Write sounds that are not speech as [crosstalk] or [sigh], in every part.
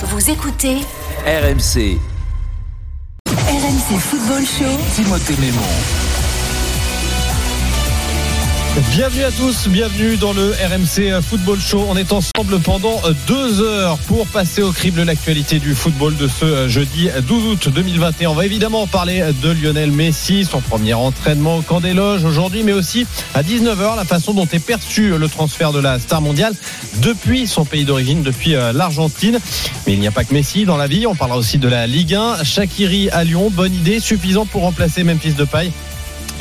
Vous écoutez RMC, RMC Football Show. Timothée Mémon. Bienvenue à tous, bienvenue dans le RMC Football Show. On est ensemble pendant deux heures pour passer au crible l'actualité du football de ce jeudi 12 août 2021. On va évidemment parler de Lionel Messi, son premier entraînement au camp des loges aujourd'hui, mais aussi à 19h, la façon dont est perçu le transfert de la star mondiale depuis son pays d'origine, depuis euh, l'Argentine. Mais il n'y a pas que Messi dans la vie, on parlera aussi de la Ligue 1. Shakiri à Lyon, bonne idée, suffisant pour remplacer Memphis Depay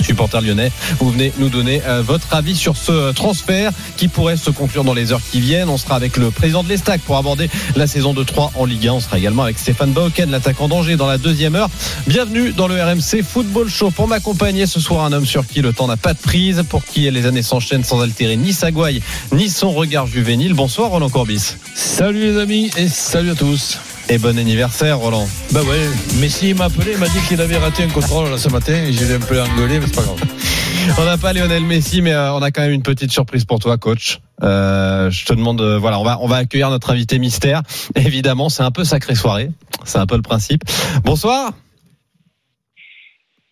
supporter lyonnais. Vous venez nous donner euh, votre avis sur ce transfert qui pourrait se conclure dans les heures qui viennent. On sera avec le président de l'Estac pour aborder la saison de 3 en Ligue 1. On sera également avec Stéphane Bauken, l'attaquant d'Angers, dans la deuxième heure. Bienvenue dans le RMC Football Show. Pour m'accompagner ce soir, un homme sur qui le temps n'a pas de prise, pour qui les années s'enchaînent sans altérer ni sa gouaille, ni son regard juvénile. Bonsoir Roland Corbis. Salut les amis et salut à tous. Et bon anniversaire Roland. Bah ouais, Messi m'a appelé, il m'a dit qu'il avait raté un contrôle là ce matin et j'ai un peu engueulé, mais c'est pas grave. [laughs] On n'a pas Lionel Messi, mais euh, on a quand même une petite surprise pour toi, coach. Euh, je te demande, euh, voilà, on va on va accueillir notre invité mystère. Évidemment, c'est un peu sacrée soirée, c'est un peu le principe. Bonsoir.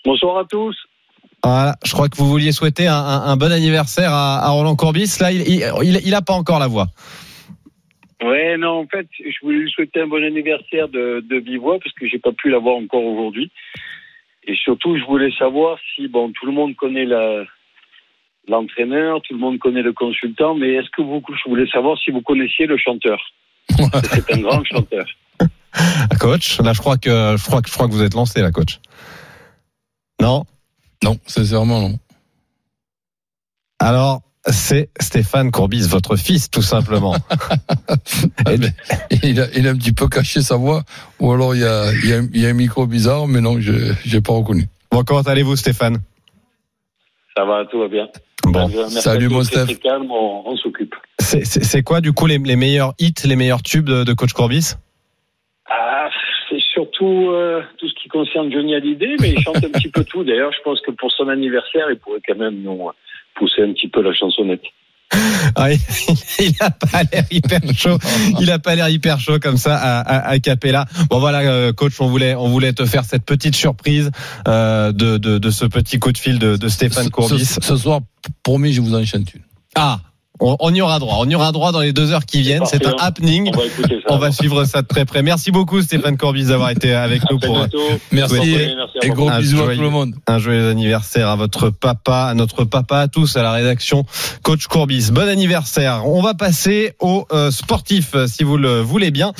Bonsoir à tous. Voilà, je crois que vous vouliez souhaiter un, un- un bon anniversaire à, à Roland Corbis. Là, il, il, il, il a pas encore la voix. Ouais, non, en fait, je voulais lui souhaiter un bon anniversaire de, de vive voix parce que j'ai pas pu l'avoir encore aujourd'hui. Et surtout, je voulais savoir si, bon, tout le monde connaît la, l'entraîneur, tout le monde connaît le consultant, mais est-ce que vous, je voulais savoir si vous connaissiez le chanteur? C'est un grand chanteur. [laughs] Coach, là, je crois que je crois que je crois que vous êtes lancé, là, coach. Non? Non, sincèrement non. Alors, c'est Stéphane Courbis, votre fils, tout simplement. [laughs] Mais il, a, il a un petit peu caché sa voix, ou alors il y a, il y a, il y a un micro bizarre, mais non, je n'ai pas reconnu. Bon, comment allez-vous, Stéphane? Ça va, tout va bien. Bon. Salut, mon Steph. calme, on, on s'occupe. C'est- quoi, du coup, les, les meilleurs hits, les meilleurs tubes de, de coach Courbis? Ah, c'est surtout euh, tout ce qui concerne Johnny Hallyday, mais il chante un petit peu tout. D'ailleurs, je pense que pour son anniversaire, il pourrait quand même nous pousser un petit peu la chansonnette. [laughs] Ah, il, il a pas l'air hyper chaud. Il a pas l'air hyper chaud comme ça à, à, à Capella. Bon voilà, euh, coach, on voulait, on voulait te faire cette petite surprise euh, de, de, de ce petit coup de fil de, de Stéphane Ce, Courbis. ce- ce soir, promis, je vous en chante une. Ah, on, on y aura droit. On y aura droit dans les deux heures qui viennent. C'est un parfait, happening. On va écouter ça. On va suivre ça de très près. Merci beaucoup Stéphane Courbis d'avoir été avec nous À pour bientôt. Merci et, journée, merci à et gros bisous à tout le monde. un joyeux anniversaire à votre papa, à notre papa, à tous, à la rédaction. Coach Courbis, bon anniversaire. On va passer au euh, sportif, euh, si vous le voulez bien.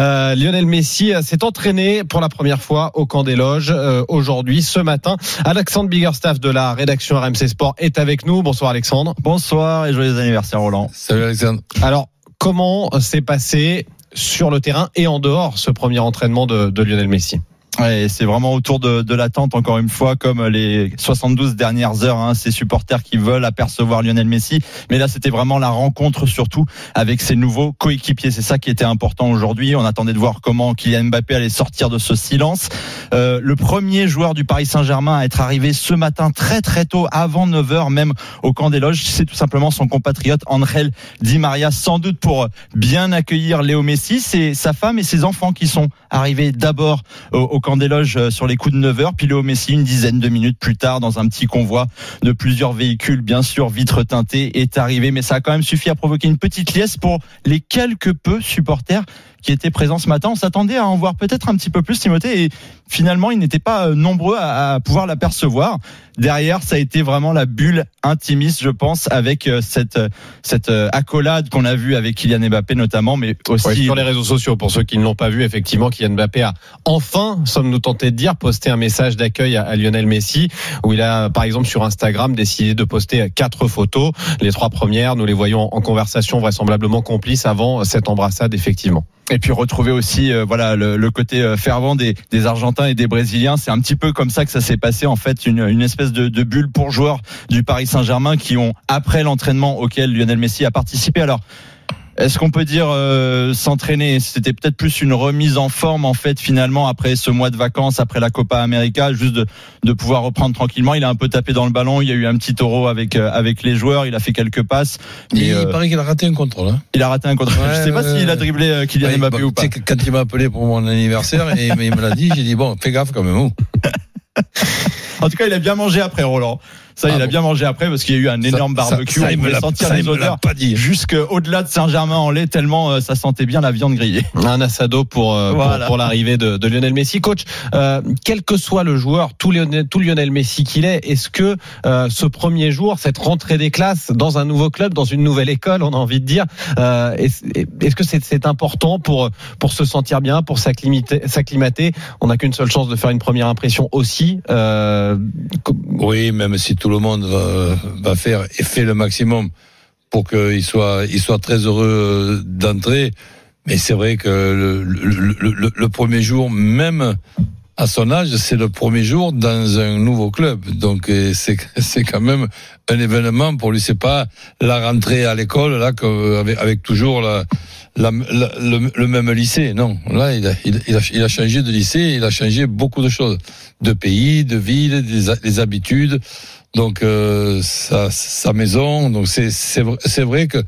Euh, Lionel Messi euh, s'est entraîné pour la première fois au camp des loges euh, aujourd'hui, ce matin. Alexandre Biggerstaff de la rédaction RMC Sport est avec nous. Bonsoir Alexandre. Bonsoir et joyeux anniversaire Roland. Salut Alexandre. Alors, comment s'est passé sur le terrain et en dehors ce premier entraînement de, de Lionel Messi? C'est vraiment autour de, de l'attente encore une fois comme les 72 dernières heures hein, ces supporters qui veulent apercevoir Lionel Messi. Mais là c'était vraiment la rencontre surtout avec ses nouveaux coéquipiers. C'est ça qui était important aujourd'hui. On attendait de voir comment Kylian Mbappé allait sortir de ce silence. Euh, le premier joueur du Paris Saint-Germain à être arrivé ce matin très très tôt avant 9h même au camp des loges c'est tout simplement son compatriote Angel Di Maria. Sans doute pour bien accueillir Léo Messi c'est sa femme et ses enfants qui sont arrivés d'abord au, au camp des loges euh, sur les coups de 9 heures. Puis Léo Messi, une dizaine de minutes plus tard, dans un petit convoi de plusieurs véhicules, bien sûr, vitres teintées, est arrivé. Mais ça a quand même suffi à provoquer une petite liesse pour les quelques peu supporters qui étaient présents ce matin. On s'attendait à en voir peut-être un petit peu plus, Timothée, et finalement, ils n'étaient pas euh, nombreux à, pouvoir l'apercevoir. Derrière, ça a été vraiment la bulle intimiste, je pense, avec euh, cette, euh, cette accolade qu'on a vue avec Kylian Mbappé notamment, mais aussi sur les réseaux sociaux, pour ceux qui ne l'ont pas vu, effectivement, Kylian Mbappé a enfin, sommes-nous tentés de dire, posté un message d'accueil à, Lionel Messi, où il a, par exemple, sur Instagram, décidé de poster quatre photos. Les trois premières, nous les voyons en conversation vraisemblablement complice avant cette embrassade, effectivement. Et puis retrouver aussi euh, voilà le, le côté euh, fervent des, des Argentins et des Brésiliens. C'est un petit peu comme ça que ça s'est passé en fait, une, une espèce de, de bulle pour joueurs du Paris Saint-Germain qui ont après l'entraînement auquel Lionel Messi a participé. Alors Est-ce qu'on peut dire euh, s'entraîner? C'était peut-être plus une remise en forme en fait finalement après ce mois de vacances, après la Copa América, juste de, de pouvoir reprendre tranquillement. Il a un peu tapé dans le ballon, il y a eu un petit taureau avec euh, avec les joueurs, il a fait quelques passes. Il, Mais, euh, paraît qu'il a raté un contrôle. Hein. il a raté un contrôle. [laughs] Ouais, Je sais pas s'il a dribblé euh, Kylian Ouais, Mbappé bah, ou pas. Quand il m'a appelé pour mon anniversaire et il me l'a dit, j'ai dit bon, fais gaffe quand même. [laughs] En tout cas, il a bien mangé après Roland. Ça, Ah il a bien mangé après parce qu'il y a eu un énorme Ça- barbecue. ça, on il me pouvait l'a- sentir ça, les odeurs pas dit. jusqu'au-delà de Saint-Germain-en-Laye tellement euh, ça sentait bien la viande grillée. [laughs] Un assado pour, euh, pour, Voilà. pour l'arrivée de, de Lionel Messi. Coach, euh, quel que soit le joueur, tout Lionel, tout Lionel Messi qu'il est, est-ce que euh, ce premier jour, cette rentrée des classes dans un nouveau club, dans une nouvelle école, on a envie de dire, euh, est-ce que c'est important pour, pour se sentir bien, pour s'acclimater s'acclimater? On n'a qu'une seule chance de faire une première impression aussi. Euh, Oui, même si tout le monde va, faire et fait le maximum pour qu'il soit, soit très heureux euh, d'entrer. Mais c'est vrai que le, premier jour, même à son âge, c'est le premier jour dans un nouveau club. Donc euh, c'est [laughs] quand même un événement pour lui. C'est pas la rentrée à l'école avec, toujours le, même lycée. Non, là il a, changé de lycée, il a changé beaucoup de choses, de pays, de ville, des, des habitudes. Donc euh, sa, sa maison. Donc c'est c'est vrai- que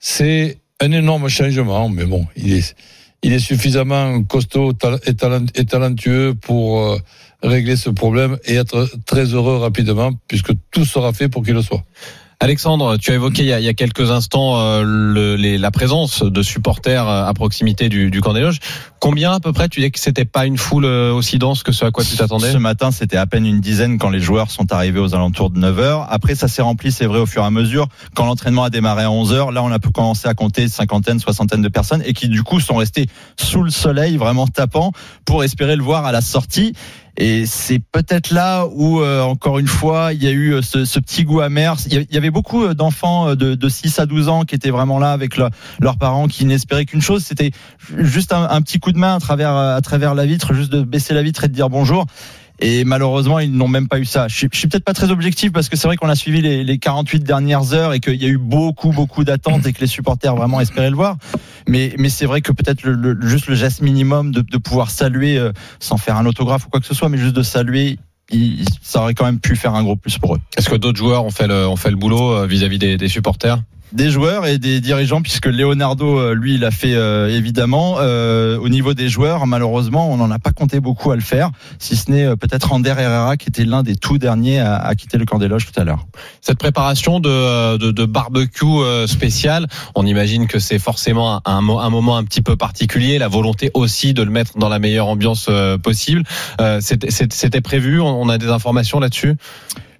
c'est un énorme changement. Mais bon, il est il est suffisamment costaud et talentueux pour euh, régler ce problème et être très heureux rapidement, puisque tout sera fait pour qu'il le soit. Alexandre, tu as évoqué il y a, il y a quelques instants euh, le- les- la présence de supporters euh, à proximité du, du camp des loges. Combien à peu près Tu dis que c'était pas une foule euh, aussi dense que ce à quoi tu t'attendais? Ce matin, c'était à peine une dizaine quand les joueurs sont arrivés aux alentours de 9 heures. Après, ça s'est rempli, c'est vrai, au fur et à mesure. Quand l'entraînement a démarré à 11 heures, là, on a pu commencer à compter cinquantaine, soixantaine de personnes et qui, du coup, sont restés sous le soleil, vraiment tapant, pour espérer le voir à la sortie. Et c'est peut-être là où, euh, encore une fois, il y a eu euh, ce, ce petit goût amer. Il y avait beaucoup euh, d'enfants euh, de, de 6 à 12 ans qui étaient vraiment là avec le- leurs parents, qui n'espéraient qu'une chose, c'était juste un, un petit coup de main à travers, à travers la vitre, juste de baisser la vitre et de dire bonjour. Et malheureusement, ils n'ont même pas eu ça. Je suis, suis peut-être pas très objectif parce que c'est vrai qu'on a suivi les, les 48 dernières heures et qu'il y a eu beaucoup, beaucoup d'attentes et que les supporters vraiment espéraient le voir. Mais, mais c'est vrai que peut-être le, le- juste le geste minimum de, de pouvoir saluer, euh, sans faire un autographe ou quoi que ce soit, mais juste de saluer, ça aurait quand même pu faire un gros plus pour eux. Est-ce que d'autres joueurs ont fait le, ont fait le boulot euh, vis-à-vis des, des supporters? Des joueurs et des dirigeants puisque Leonardo euh, lui il a fait euh, évidemment Euh, au niveau des joueurs malheureusement on n'en a pas compté beaucoup à le faire si ce n'est euh, peut-être Ander Herrera qui était l'un des tout derniers à, à quitter le camp des loges tout à l'heure Cette préparation de, de, de barbecue euh, spécial, on imagine que c'est forcément un, un mo- un moment un petit peu particulier, la volonté aussi de le mettre dans la meilleure ambiance euh, possible. Euh, C'était prévu, on a des informations là-dessus?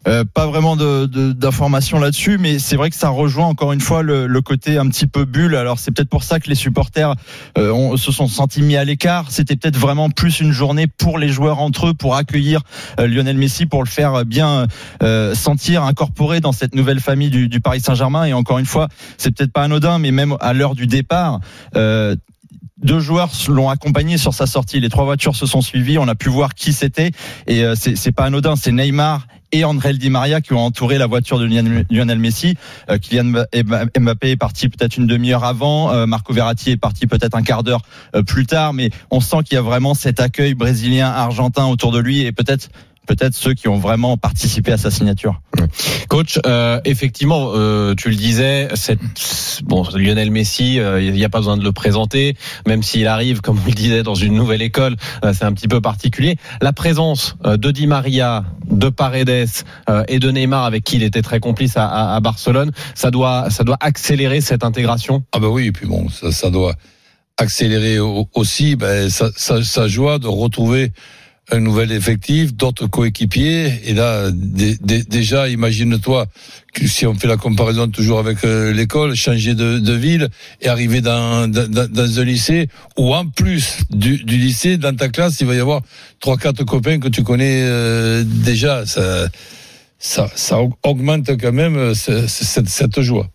Euh, pas vraiment de- de- d'informations là-dessus, mais c'est vrai que ça rejoint encore une fois le, le côté un petit peu bulle. Alors c'est peut-être pour ça que les supporters euh, ont- se sont sentis mis à l'écart. C'était peut-être vraiment plus une journée pour les joueurs entre eux, pour accueillir euh, Lionel Messi, pour le faire bien euh, sentir incorporé dans cette nouvelle famille du, du Paris Saint-Germain. Et encore une fois, c'est peut-être pas anodin, mais même à l'heure du départ. Euh, deux joueurs l'ont accompagné sur sa sortie. Les trois voitures se sont suivies. On a pu voir qui c'était. Et euh, c'est pas anodin. C'est Neymar et André Di Maria qui ont entouré la voiture de Lionel Messi. Euh, Kylian Mbappé est parti peut-être une demi-heure avant. Euh, Marco Verratti est parti peut-être un quart d'heure euh, plus tard. Mais on sent qu'il y a vraiment cet accueil brésilien, argentin autour de lui et peut-être peut-être ceux qui ont vraiment participé à sa signature. Coach, euh, effectivement, euh, tu le disais, cette, bon, Lionel Messi, euh, il n'y a pas besoin de le présenter, même s'il arrive, comme on le disait, dans une nouvelle école, euh, c'est un petit peu particulier. La présence euh, de Di Maria, de Paredes euh, et de Neymar, avec qui il était très complice à, à- à Barcelone, ça doit, ça doit accélérer cette intégration? Ah ben oui, et puis bon, ça, ça doit accélérer au- aussi ben, sa, sa- sa joie de retrouver un nouvel effectif, d'autres coéquipiers. Et là, dé- dé- déjà, imagine-toi que si on fait la comparaison toujours avec euh, l'école, changer de, ville et arriver dans, dans, dans un lycée où en plus du, lycée, dans ta classe, il va y avoir trois, quatre copains que tu connais euh, déjà. Ça, ça, ça augmente quand même euh, ce- cette, cette joie.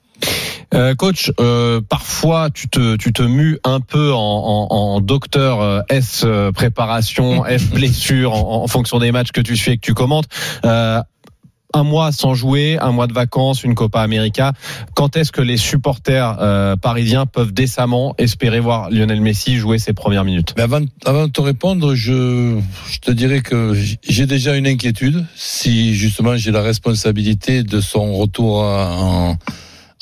Euh, coach, euh, parfois tu te tu te mues un peu en, en, en docteur euh, S euh, préparation, [laughs] F blessure en, en fonction des matchs que tu suis et que tu commentes. Euh, un mois sans jouer, un mois de vacances, une Copa América. Quand est-ce que les supporters euh, parisiens peuvent décemment espérer voir Lionel Messi jouer ses premières minutes? Mais avant, avant de te répondre, je, je te dirais que j'ai déjà une inquiétude si justement j'ai la responsabilité de son retour en,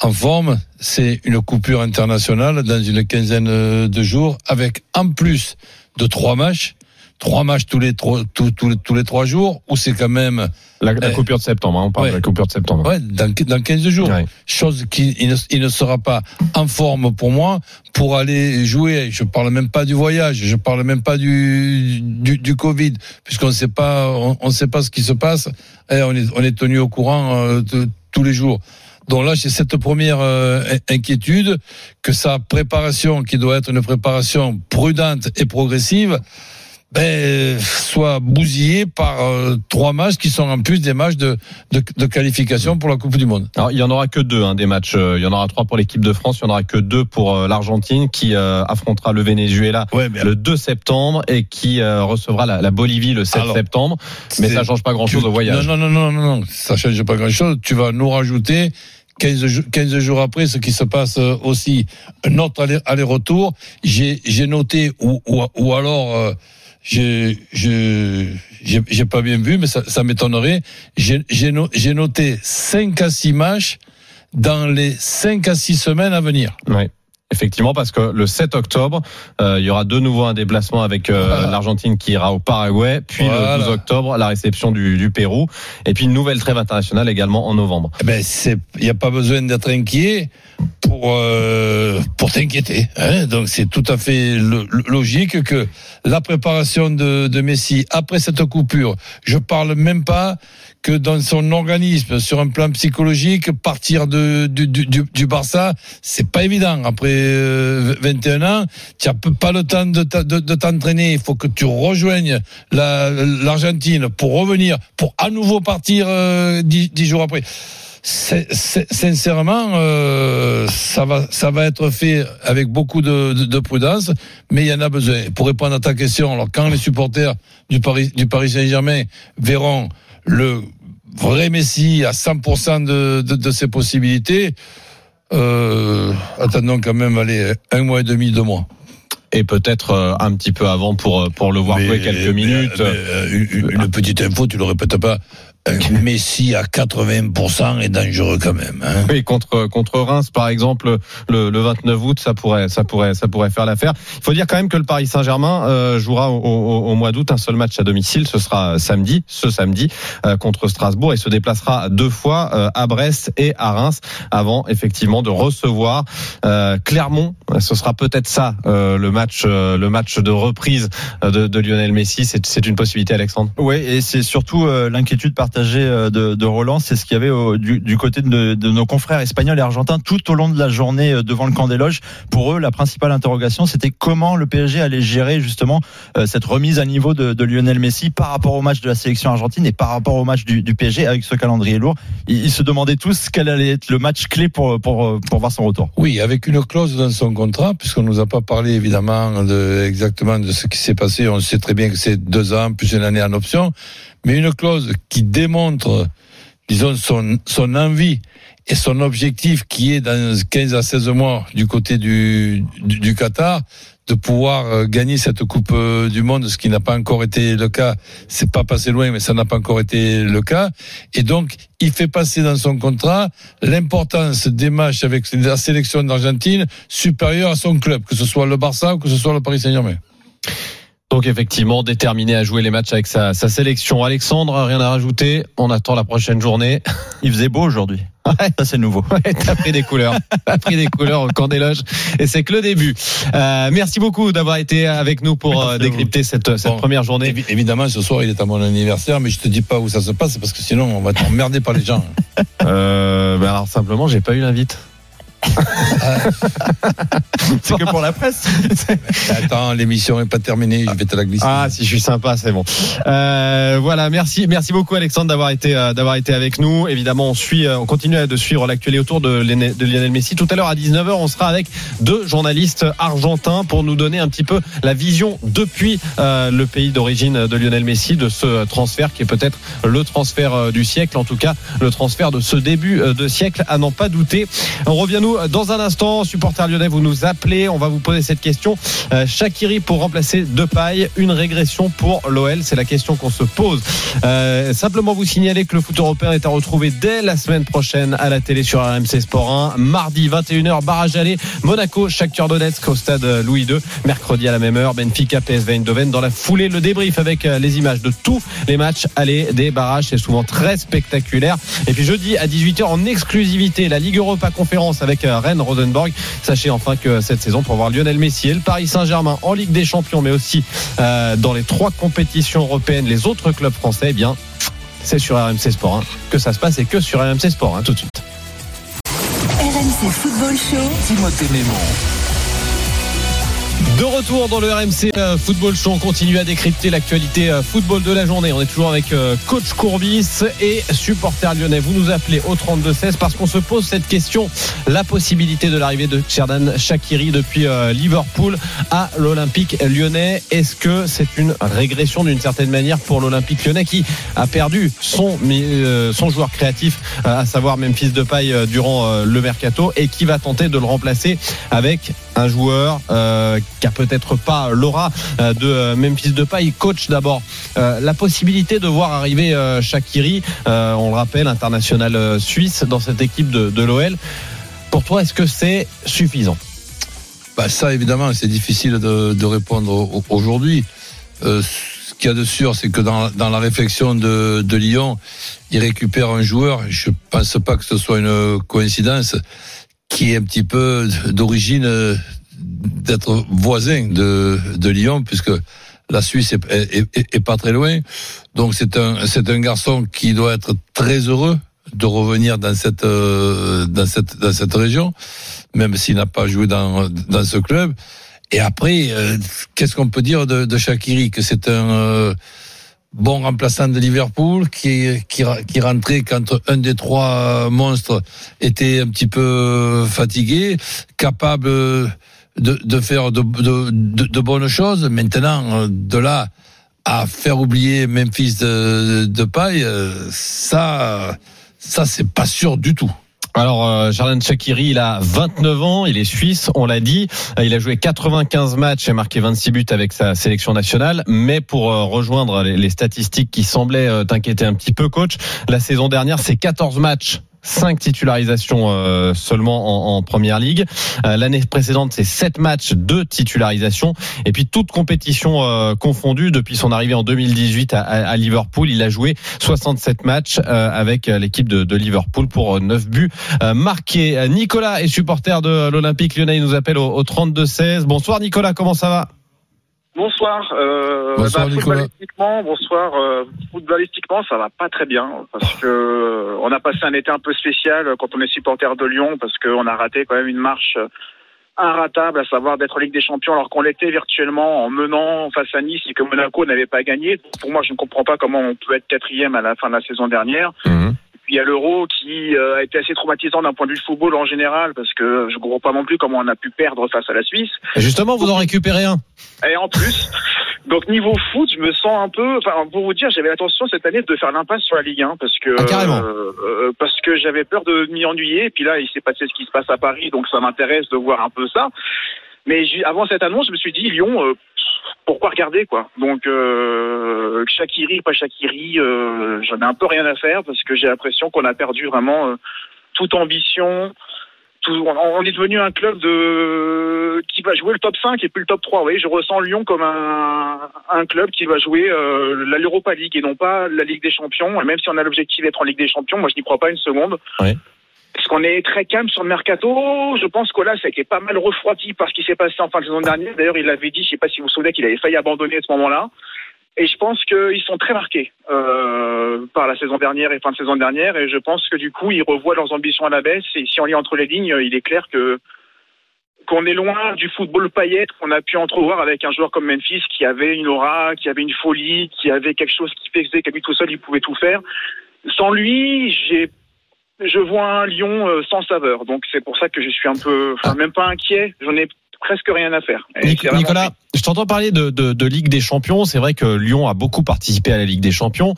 en forme. C'est une coupure internationale dans une quinzaine de jours avec en plus de trois matchs. Trois matchs tous les trois, tous, tous, les- tous les trois jours, ou c'est quand même La, la Eh. coupure de septembre, hein, on parle Ouais. de la coupure de septembre. Ouais, dans, dans 15 jours. Ouais. Chose qui il ne, il ne sera pas en forme pour moi pour aller jouer. Je parle même pas du voyage, je parle même pas du, du, du Covid, puisqu'on ne sait pas, on, on sait pas ce qui se passe. Et on est, on est tenu au courant euh, de- tous les jours. Donc là, j'ai cette première euh, in- inquiétude que sa préparation, qui doit être une préparation prudente et progressive, ben, soit bousillée par euh, trois matchs qui sont en plus des matchs de, de, de qualification pour la Coupe du Monde. Alors, il y en aura que deux hein, des matchs. Euh, Il y en aura trois pour l'équipe de France. Il y en aura que deux pour euh, l'Argentine qui euh, affrontera le Venezuela Ouais, mais le 2 septembre et qui euh, recevra la, la Bolivie le 7 Alors, septembre. Mais ça change pas grand-chose Tu- au voyage. Non, non, non, non, non, ça change pas grand-chose. Tu vas nous rajouter 15, jou- 15 jours après ce qui se passe euh, aussi. Un autre aller- aller-retour. J'ai j'ai noté, ou, ou, ou alors, j'ai j'ai pas bien vu, mais ça, ça m'étonnerait. J'ai noté 5 à 6 matchs dans les 5 à 6 semaines à venir. Ouais. Effectivement, parce que le 7 octobre, euh, il y aura de nouveau un déplacement avec euh, Voilà. l'Argentine qui ira au Paraguay, puis Voilà. le 12 octobre, la réception du, du Pérou, et puis une nouvelle trêve internationale également en novembre. Eh ben, il n'y a pas besoin d'être inquiet pour euh, pour t'inquiéter. Hein Donc c'est tout à fait lo- lo- logique que la préparation de, de Messi après cette coupure, je parle même pas que dans son organisme, sur un plan psychologique, partir de, du, du, du- Barça, c'est pas évident. Après euh, 21 ans, tu n'as pas le temps de, de, t'entraîner. Il faut que tu rejoignes la- l'Argentine pour revenir, pour à nouveau partir euh, dix, dix jours après. Sincèrement, euh, ça va, ça va être fait avec beaucoup de prudence, mais il y en a besoin. Pour répondre à ta question, alors quand les supporters du Paris, du Paris Saint-Germain verront le vrai Messi à 100% de, de, de ses possibilités, euh, attendons quand même aller un mois et demi, deux mois. Et peut-être euh, un petit peu avant pour, euh, pour le voir jouer quelques minutes. mais, euh, une, une petite info, tu le répètes pas. Messi à 80% est dangereux quand même. Hein. Oui, contre contre Reims par exemple le, le 29 août ça pourrait ça pourrait ça pourrait faire l'affaire. Il faut dire quand même que le Paris Saint-Germain euh, jouera au, au- au mois d'août un seul match à domicile, ce sera samedi, ce samedi euh, contre Strasbourg et se déplacera deux fois euh, à Brest et à Reims avant effectivement de recevoir euh, Clermont. Ce sera peut-être ça euh, le match euh, le match de reprise euh, de, de Lionel Messi. C'est c'est une possibilité Alexandre? Oui, et c'est surtout euh, l'inquiétude partagée euh, de, Roland, c'est ce qu'il y avait du, côté de, nos confrères espagnols et argentins tout au long de la journée euh, devant le camp des loges. Pour eux, la principale interrogation, c'était comment le PSG allait gérer justement euh, cette remise à niveau de, Lionel Messi par rapport au match de la sélection argentine et par rapport au match du, PSG avec ce calendrier lourd. Ils, ils se demandaient tous quel allait être le match clé pour, pour, pour voir son retour. Oui, avec une clause dans son contrat, puisqu'on nous a pas parlé évidemment de, exactement de ce qui s'est passé. On sait très bien que c'est deux ans plus une année en option, mais une clause qui démontre, disons, son, envie et son objectif qui est dans 15 à 16 mois du côté du, du, du Qatar de pouvoir euh, gagner cette Coupe euh, du Monde, ce qui n'a pas encore été le cas. C'est pas passé loin, mais ça n'a pas encore été le cas. Et donc, il fait passer dans son contrat l'importance des matchs avec la sélection d'Argentine supérieure à son club, que ce soit le Barça ou que ce soit le Paris Saint-Germain. Donc effectivement, déterminé à jouer les matchs avec sa, sa sélection. Alexandre, rien à rajouter. On attend la prochaine journée. [laughs] Il faisait beau aujourd'hui. Ouais. Ça, c'est nouveau. Ouais, T'as pris des couleurs. [laughs] T'as pris des couleurs au camp des loges. Et c'est que le début. Euh, merci beaucoup d'avoir été avec nous pour euh, décrypter cette, cette Bon, première journée. Évi- Évidemment, ce soir, il est à mon anniversaire, mais je te dis pas où ça se passe, parce que sinon, on va être emmerdé par les gens. [laughs] Euh, bah alors simplement, j'ai pas eu l'invite. [laughs] C'est que pour la presse. [laughs] Attends, l'émission n'est pas terminée, je vais te la glisser. Ah, si je suis sympa, c'est bon. Euh, voilà, merci, merci beaucoup Alexandre d'avoir été euh, d'avoir été avec nous. Évidemment, on suit, euh, on continue de suivre l'actualité autour de, Lionel- de Lionel Messi. Tout à l'heure à 19h, on sera avec deux journalistes argentins pour nous donner un petit peu la vision depuis euh, le pays d'origine de Lionel Messi de ce transfert qui est peut-être le transfert du siècle, en tout cas le transfert de ce début de siècle, à n'en pas douter. On revient nous dans un instant, supporter lyonnais, vous nous appelez, on va vous poser cette question. Euh, Shakiri pour remplacer Depay, une régression pour l'OL, c'est la question qu'on se pose. Euh, simplement vous signaler que le foot européen est à retrouver dès la semaine prochaine à la télé sur RMC Sport 1. Mardi 21h, barrage aller, Monaco, Shakhtar Donetsk au stade Louis II. Mercredi à la même heure, Benfica, PSV Eindhoven. Dans la foulée, le débrief avec euh, les images de tous les matchs aller des barrages, c'est souvent très spectaculaire. Et puis jeudi à 18h en exclusivité, la Ligue Europa Conférence avec Rennes Rosenborg. Sachez enfin que cette saison pour voir Lionel Messi et le Paris Saint-Germain en Ligue des Champions, mais aussi euh, dans les trois compétitions européennes, les autres clubs français, eh bien, c'est sur RMC Sport 1 que ça se passe et que sur RMC Sport 1 tout de suite. RMC Football Show. Timothée Mémon. De retour dans le RMC euh, Football Show, on continue à décrypter l'actualité euh, football de la journée. On est toujours avec euh, coach Courbis et supporter lyonnais. Vous nous appelez au 32-16 parce qu'on se pose cette question la possibilité de l'arrivée de Xherdan Shakiri depuis Liverpool à l'Olympique lyonnais. Est-ce que c'est une régression d'une certaine manière pour l'Olympique lyonnais qui a perdu son, joueur créatif, à savoir Memphis euh, durant le mercato et qui va tenter de le remplacer avec un joueur euh, qui a peut-être pas l'aura euh, de euh, Memphis Depay, coach d'abord. Euh, la possibilité de voir arriver euh, Shakiri, on le rappelle, international suisse dans cette équipe de, l'OL. Pour toi, est-ce que c'est suffisant? Bah, ça, évidemment, c'est difficile de, répondre au- aujourd'hui. Ce qu'il y a de sûr, c'est que dans, la réflexion de, Lyon, il récupère un joueur, je pense pas que ce soit une coïncidence, qui est un petit peu d'origine euh, d'être voisin de, de Lyon, puisque la Suisse est, est- est- pas très loin. Donc c'est un, c'est un garçon qui doit être très heureux de revenir dans cette, euh, dans cette, dans cette région, même s'il n'a pas joué dans, dans ce club. Et après, euh, qu'est-ce qu'on peut dire de, de Shakiri Que c'est un euh, bon remplaçant de Liverpool qui, qui, qui rentrait quand un des trois monstres était un petit peu fatigué, capable de, de faire de, de, de, bonnes choses. Maintenant, de là à faire oublier Memphis de, de paille, ça, ça c'est pas sûr du tout. Alors, euh, Jordan Shakiri, il a 29 ans, il est suisse, on l'a dit. Euh, Il a joué 95 matchs et marqué 26 buts avec sa sélection nationale. Mais pour euh, rejoindre les, les statistiques qui semblaient euh, t'inquiéter un petit peu, coach, la saison dernière, c'est 14 matchs. 5 titularisations euh, seulement en, en première ligue. Euh, L'année précédente, c'est 7 matchs, 2 titularisations. Et puis toute compétition euh, confondue, depuis son arrivée en 2018 à, à- Liverpool, il a joué 67 matchs euh, avec euh, l'équipe de, de Liverpool pour euh, 9 buts euh, marqués. Euh, Nicolas est supporter de l'Olympique lyonnais, il nous appelle au, au 32-16. Bonsoir Nicolas, comment ça va? Bonsoir. Euh, Bonsoir, bah, Nicolas. footballistiquement, bonsoir. Euh, footballistiquement, ça va pas très bien parce que euh, on a passé un été un peu spécial quand on est supporter de Lyon parce qu'on a raté quand même une marche inratable, à savoir d'être Ligue des Champions alors qu'on l'était virtuellement en menant face à Nice et que Monaco n'avait pas gagné. Pour moi, je ne comprends pas comment on peut être quatrième à la fin de la saison dernière. Puis il y a l'euro qui euh, a été assez traumatisant d'un point de vue football en général parce que je ne comprends pas non plus comment on a pu perdre face à la Suisse. Justement, vous en récupérez un. Et en plus, [laughs] donc niveau foot, je me sens un peu. Enfin, pour vous dire, j'avais l'intention cette année de faire l'impasse sur la Ligue 1 parce que Ah, carrément. euh, euh, parce que j'avais peur de m'y ennuyer. Et puis là, il s'est passé ce qui se passe à Paris, donc ça m'intéresse de voir un peu ça. Mais avant cette annonce, je me suis dit Lyon, euh, pourquoi regarder quoi? Donc euh, Shakiri, pas Shakiri, euh, j'en ai un peu rien à faire parce que j'ai l'impression qu'on a perdu vraiment euh, toute ambition. On, est devenu un club de qui va jouer le top 5 et plus le top 3. Vous je ressens Lyon comme un, un club qui va jouer euh, l'Europa League et non pas la Ligue des Champions. Et même si on a l'objectif d'être en Ligue des Champions, moi je n'y crois pas une seconde. Ouais. Parce qu'on est très calme sur le mercato. Je pense que là, ça a été pas mal refroidi par ce qui s'est passé en fin de saison dernière. D'ailleurs, il l'avait dit, je sais pas si vous vous souvenez, qu'il avait failli abandonner à ce moment-là. Et je pense qu'ils sont très marqués. Euh, euh, par la saison dernière et fin de saison dernière. Et je pense que du coup, ils revoient leurs ambitions à la baisse. Et si on lit entre les lignes, il est clair que qu'on est loin du football paillette qu'on a pu entrevoir avec un joueur comme Memphis qui avait une aura, qui avait une folie, qui avait quelque chose qui faisait qu'à lui tout seul il pouvait tout faire. Sans lui, j'ai je vois un Lyon euh, sans saveur. Donc c'est pour ça que je suis un peu, enfin même pas inquiet. J'en ai presque rien à faire. Vraiment- Nicolas, je t'entends parler de, de, de Ligue des Champions. C'est vrai que Lyon a beaucoup participé à la Ligue des Champions.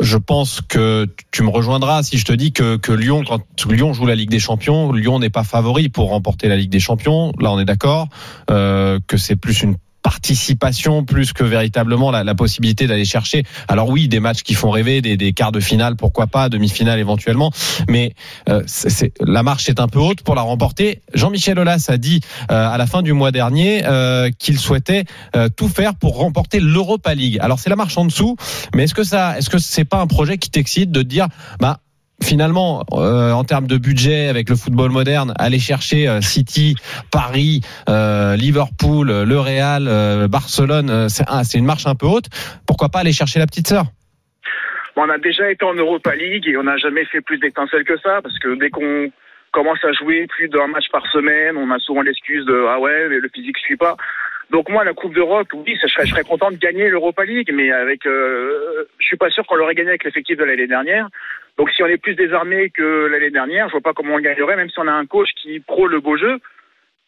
Je pense que tu me rejoindras si je te dis que, que Lyon, quand Lyon joue la Ligue des Champions, Lyon n'est pas favori pour remporter la Ligue des Champions. Là, on est d'accord euh, que c'est plus une participation plus que véritablement la, la possibilité d'aller chercher. Alors oui, des matchs qui font rêver, des, des quarts de finale, pourquoi pas, demi-finale éventuellement, mais euh, c'est- la marche est un peu haute pour la remporter. Jean-Michel Aulas a dit euh, à la fin du mois dernier euh, qu'il souhaitait euh, tout faire pour remporter l'Europa League. Alors c'est la marche en dessous, mais est-ce que ça, est-ce que c'est pas un projet qui t'excite de dire, bah finalement, euh, en termes de budget avec le football moderne, aller chercher euh, City, Paris, euh, Liverpool, euh, le Real, euh, Barcelone, c'est ah, c'est une marche un peu haute. Pourquoi pas aller chercher la petite sœur? On a déjà été en Europa League et on n'a jamais fait plus d'étincelles que ça parce que dès qu'on commence à jouer plus d'un match par semaine, on a souvent l'excuse de ah ouais mais le physique suit pas. Donc moi la Coupe d'Europe, oui, je serais, je serais content de gagner l'Europa League, mais avec, euh, je suis pas sûr qu'on l'aurait gagné avec l'effectif de l'année dernière. Donc si on est plus désarmé que l'année dernière, je vois pas comment on gagnerait, même si on a un coach qui prône le beau jeu.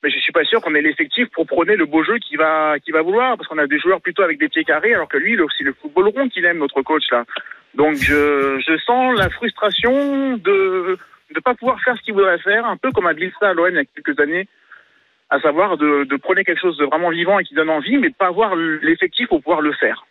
Mais je suis pas sûr qu'on ait l'effectif pour prôner le beau jeu qui va qui va vouloir, parce qu'on a des joueurs plutôt avec des pieds carrés, alors que lui, c'est le football rond qu'il aime, notre coach là. Donc je, je sens la frustration de ne pas pouvoir faire ce qu'il voudrait faire, un peu comme à Bielsa à l'OM il y a quelques années, à savoir de, de prôner quelque chose de vraiment vivant et qui donne envie, mais pas avoir l'effectif pour pouvoir le faire.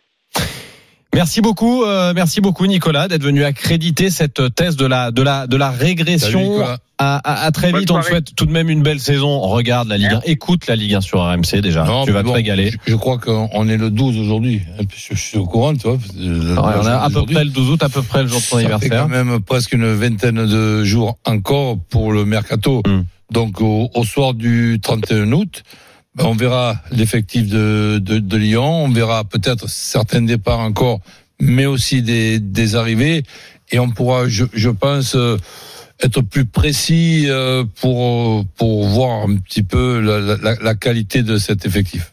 Merci beaucoup, euh, merci beaucoup Nicolas d'être venu accréditer cette thèse de la de la de la régression. À, à- à très Bonne vite, on te souhaite tout de même une belle saison. Regarde la Ligue 1, écoute la Ligue 1 sur RMC déjà. Non, tu vas bon, te régaler. Je, je crois qu'on on est le 12 aujourd'hui. Je, je suis au courant, tu vois. Ouais, on a à peu près le 12 août, à peu près le jour de ton Ça fait anniversaire. quand même presque une vingtaine de jours encore pour le mercato. Mm. Donc au, au soir du 31 août, ben, on verra l'effectif de, Lyon, on verra peut-être certains départs encore, mais aussi des, arrivées, et on pourra, je, pense, euh, être plus précis euh, pour pour voir un petit peu la, la, la qualité de cet effectif.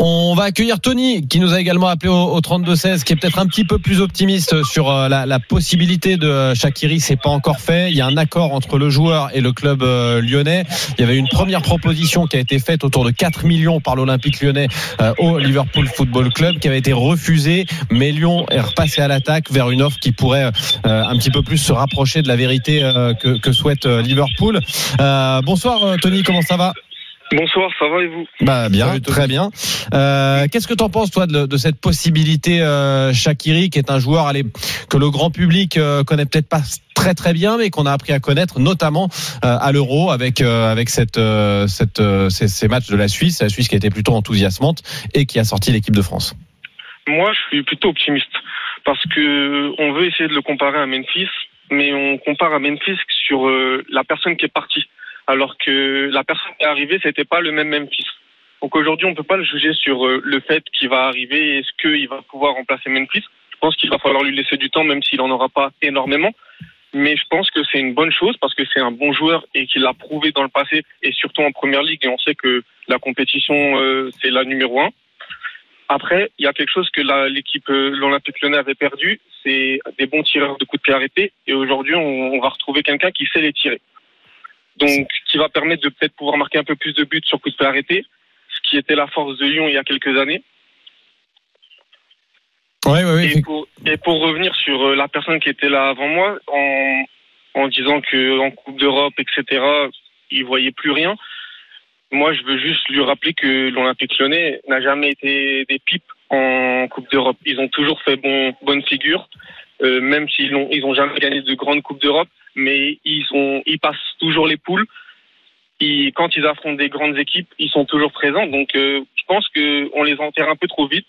On va accueillir Tony qui nous a également appelé au, au 32-16 qui est peut-être un petit peu plus optimiste sur euh, la, possibilité de euh, Shakiri. C'est pas encore fait. Il y a un accord entre le joueur et le club euh, lyonnais. Il y avait une première proposition qui a été faite autour de 4 millions par l'Olympique lyonnais au Liverpool Football Club qui avait été refusée. Mais Lyon est repassé à l'attaque vers une offre qui pourrait un petit peu plus se rapprocher de la vérité que, que souhaite Liverpool. Bonsoir Tony, comment ça va? Bonsoir, ça va et vous? Bah bien, Salut, très bien. Euh, Qu'est-ce que t'en penses toi de, de cette possibilité euh, Shakiri, qui est un joueur allez, que le grand public euh, connaît peut-être pas très très bien, mais qu'on a appris à connaître, notamment euh, à l'Euro avec euh, avec cette, euh, cette euh, ces, ces matchs de la Suisse, la Suisse qui a été plutôt enthousiasmante et qui a sorti l'équipe de France. Moi, je suis plutôt optimiste parce que on veut essayer de le comparer à Memphis, mais on compare à Memphis sur euh, la personne qui est partie, alors que la personne qui est arrivée, c'était pas le même Memphis. Donc aujourd'hui, on peut pas le juger sur euh, le fait qu'il va arriver, est-ce qu'il va pouvoir remplacer Memphis. Je pense qu'il va falloir lui laisser du temps, même s'il en aura pas énormément. Mais je pense que c'est une bonne chose parce que c'est un bon joueur et qu'il l'a prouvé dans le passé et surtout en première ligue. Et on sait que la compétition, euh, c'est la numéro un. Après, il y a quelque chose que l'équipe, euh, l'Olympique Lyonnais avait perdu, c'est des bons tireurs de coups de pied arrêtés. Et aujourd'hui, on va retrouver quelqu'un qui sait les tirer. Donc, qui va permettre de peut-être pouvoir marquer un peu plus de buts sur coups de pied arrêtés, ce qui était la force de Lyon il y a quelques années. Oui, Et pour, et pour revenir sur euh, la personne qui était là avant moi, en, en disant que en Coupe d'Europe, etc., il voyait plus rien. Moi, je veux juste lui rappeler que l'Olympique Lyonnais n'a jamais été des pipes en Coupe d'Europe. Ils ont toujours fait bon, bonne figure, euh, même s'ils n'ont ils ont jamais gagné de grandes Coupes d'Europe, mais ils ont ils passent toujours les poules. Ils, quand ils affrontent des grandes équipes, ils sont toujours présents. Donc, euh, je pense que on les enterre un peu trop vite.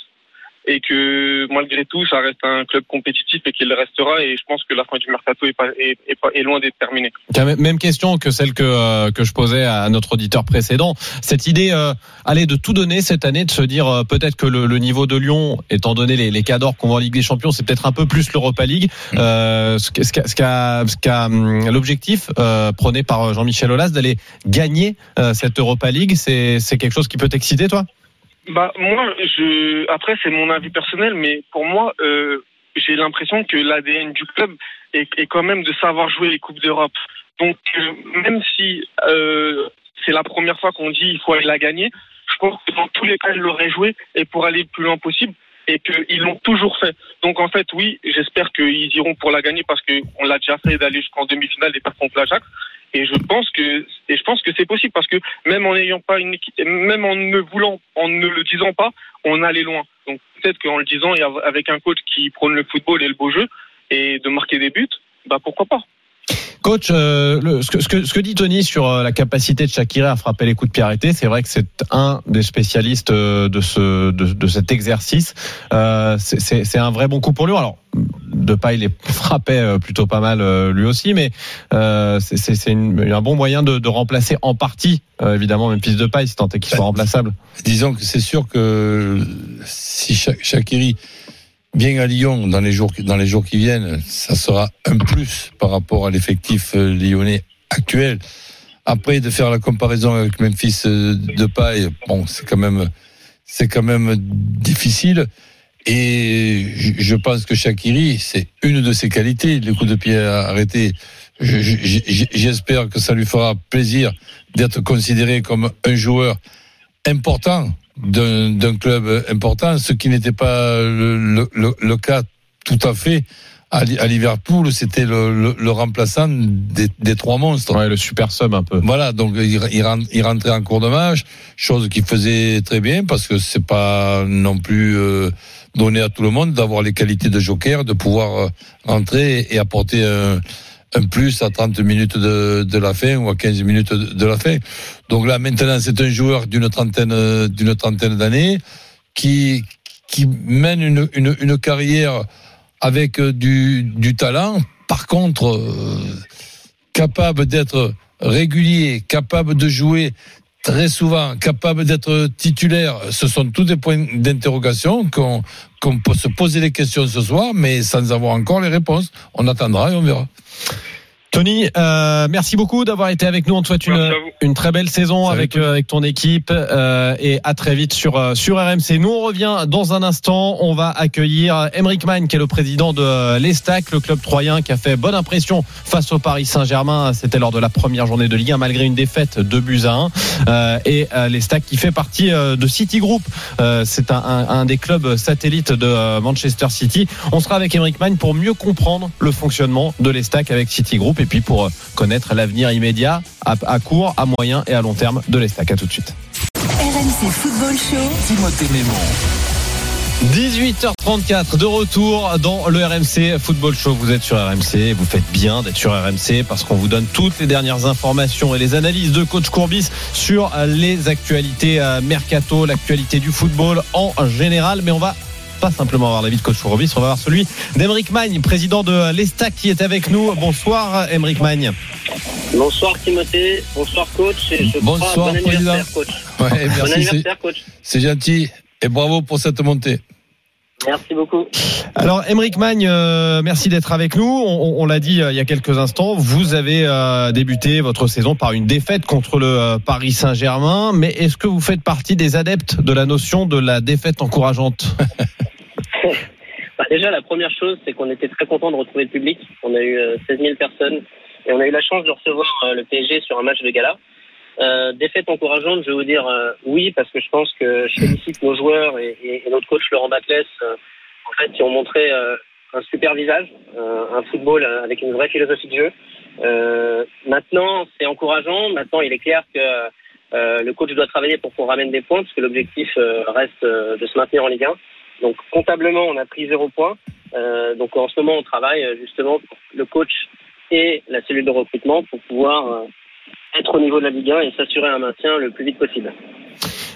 Et que malgré tout, ça reste un club compétitif et qu'il le restera. Et je pense que la fin du mercato est, pas, est, est, pas, est loin d'être terminée. Même question que celle que, euh, que je posais à notre auditeur précédent. Cette idée, euh, allez, de tout donner cette année, de se dire euh, peut-être que le, le niveau de Lyon, étant donné les, les cadors qu'on voit en Ligue des Champions, c'est peut-être un peu plus l'Europa League. Euh, ce qu'a, ce qu'a, ce qu'a, ce qu'a, hum, l'objectif euh, prôné par Jean-Michel Aulas d'aller gagner euh, cette Europa League, c'est, c'est quelque chose qui peut t'exciter, toi? Bah moi, je après c'est mon avis personnel, mais pour moi, euh, j'ai l'impression que l'ADN du club est, quand même de savoir jouer les coupes d'Europe. Donc euh, même si euh, c'est la première fois qu'on dit il faut aller la gagner, je pense que dans tous les cas ils l'auraient joué et pour aller le plus loin possible et qu'ils l'ont toujours fait. Donc en fait oui, j'espère qu'ils iront pour la gagner parce qu'on l'a déjà fait d'aller jusqu'en demi-finale et perdre contre l'Ajax. Et je pense que et je pense que c'est possible parce que même en n'ayant pas une équipe, même en ne voulant, en ne le disant pas, on allait loin. Donc peut-être qu'en le disant et avec un coach qui prône le football et le beau jeu et de marquer des buts, bah pourquoi pas? Coach, euh, le, ce, que, ce, que, ce que dit Tony sur euh, la capacité de Shakira à frapper les coups de pied arrêtés, c'est vrai que c'est un des spécialistes euh, de, ce, de, de cet exercice. Euh, c'est un vrai bon coup pour lui. Alors, Depay les frappait plutôt pas mal lui aussi, mais euh, c'est un bon moyen de, de, remplacer en partie, euh, évidemment, même fils de paille, si tant est qu'il soit remplaçable. Disons que c'est sûr que si Shakiri bien à Lyon dans les jours dans les jours qui viennent, ça sera un plus par rapport à l'effectif lyonnais actuel. Après de faire la comparaison avec Memphis de paille, bon, c'est quand même c'est quand même difficile. Et je pense que Shakiri, c'est une de ses qualités, les coups de pied arrêtés. J'espère que ça lui fera plaisir d'être considéré comme un joueur important d'un club important, ce qui n'était pas le, le, le, cas tout à fait à, Liverpool, c'était le, remplaçant des, des, trois monstres. Ouais, le super sub un peu. Voilà, donc il, il rentrait en cours de match, chose qu'il faisait très bien parce que c'est pas non plus euh, donné à tout le monde d'avoir les qualités de joker, de pouvoir euh, rentrer et apporter un un plus à 30 minutes de, la fin ou à 15 minutes de, la fin. Donc là, maintenant, c'est un joueur d'une trentaine, d'une trentaine d'années qui, qui mène une, carrière avec du, du talent. Par contre, euh, capable d'être régulier, capable de jouer très souvent capable d'être titulaire. Ce sont tous des points d'interrogation qu'on qu'on peut se poser des questions ce soir, mais sans avoir encore les réponses. On attendra et on verra. Tony, euh, merci beaucoup d'avoir été avec nous. On te souhaite une, une très belle saison avec, euh, avec ton équipe euh, et à très vite sur, euh, sur RMC. Nous, on revient dans un instant. On va accueillir Emeric Mann, qui est le président de l'Estac, le club troyen qui a fait bonne impression face au Paris Saint-Germain. C'était lors de la première journée de Ligue 1, malgré une défaite de buts à 1. et l'Estac qui fait partie de City Group. C'est un, un, un, des clubs satellites de Manchester City. On sera avec Emeric Mann pour mieux comprendre le fonctionnement de l'Estac avec City Group et puis pour connaître l'avenir immédiat, à, à, court, à moyen et à long terme de l'Estac. À tout de suite. RMC Football Show. Timothée Mémon. 18h34 de retour dans le RMC Football Show. Vous êtes sur RMC, vous faites bien d'être sur RMC parce qu'on vous donne toutes les dernières informations et les analyses de coach Courbis sur les actualités mercato, l'actualité du football en général. Mais on va pas simplement avoir l'avis de coach Courbis, on va avoir celui d'Emeric Magne, président de l'Estac qui est avec nous. Bonsoir Emeric Magne. Bonsoir Timothée, bonsoir coach. Et je bonsoir crois, bon président. Coach. Ouais, bon merci, anniversaire coach. C'est gentil et bravo pour cette montée. Merci beaucoup. Alors, Émeric Magne, euh, merci d'être avec nous. On, on l'a dit euh, il y a quelques instants, vous avez euh, débuté votre saison par une défaite contre le Paris Saint-Germain. Mais est-ce que vous faites partie des adeptes de la notion de la défaite encourageante? [laughs] Bah Déjà, la première chose, c'est qu'on était très content de retrouver le public. On a eu 16 000 personnes et on a eu la chance de recevoir le PSG sur un match de gala. Euh, défaite encourageante, je vais vous dire euh, oui, parce que je pense que je félicite nos joueurs et, et, et notre coach Laurent Baclès, euh, en fait, qui ont montré un super visage, un football avec une vraie philosophie de jeu. maintenant, c'est encourageant. Maintenant, il est clair que le coach doit travailler pour qu'on ramène des points, parce que l'objectif reste de se maintenir en Ligue 1. Donc, comptablement, on a pris zéro point. donc, en ce moment, on travaille justement le coach et la cellule de recrutement pour pouvoir être au niveau de la Ligue 1 et s'assurer un maintien le plus vite possible.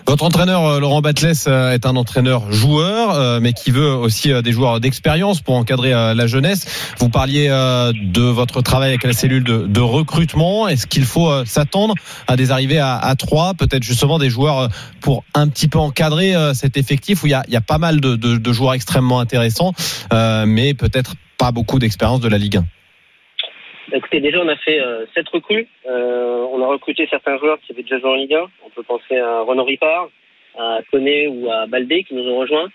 Votre entraîneur euh, Laurent Batles euh, est un entraîneur joueur, euh, mais qui veut aussi des joueurs d'expérience pour encadrer la jeunesse. Vous parliez de votre travail avec la cellule de, recrutement. Est-ce qu'il faut s'attendre à des arrivées à, trois, peut-être justement des joueurs pour un petit peu encadrer cet effectif où il y a, pas mal de, de- joueurs extrêmement intéressants, mais peut-être pas beaucoup d'expérience de la Ligue 1. Écoutez, déjà, on a fait euh, sept recrues. Euh, on a recruté certains joueurs qui avaient déjà joué en Ligue 1. On peut penser à Renaud Ripard, à Koné ou à Baldé qui nous ont rejoints.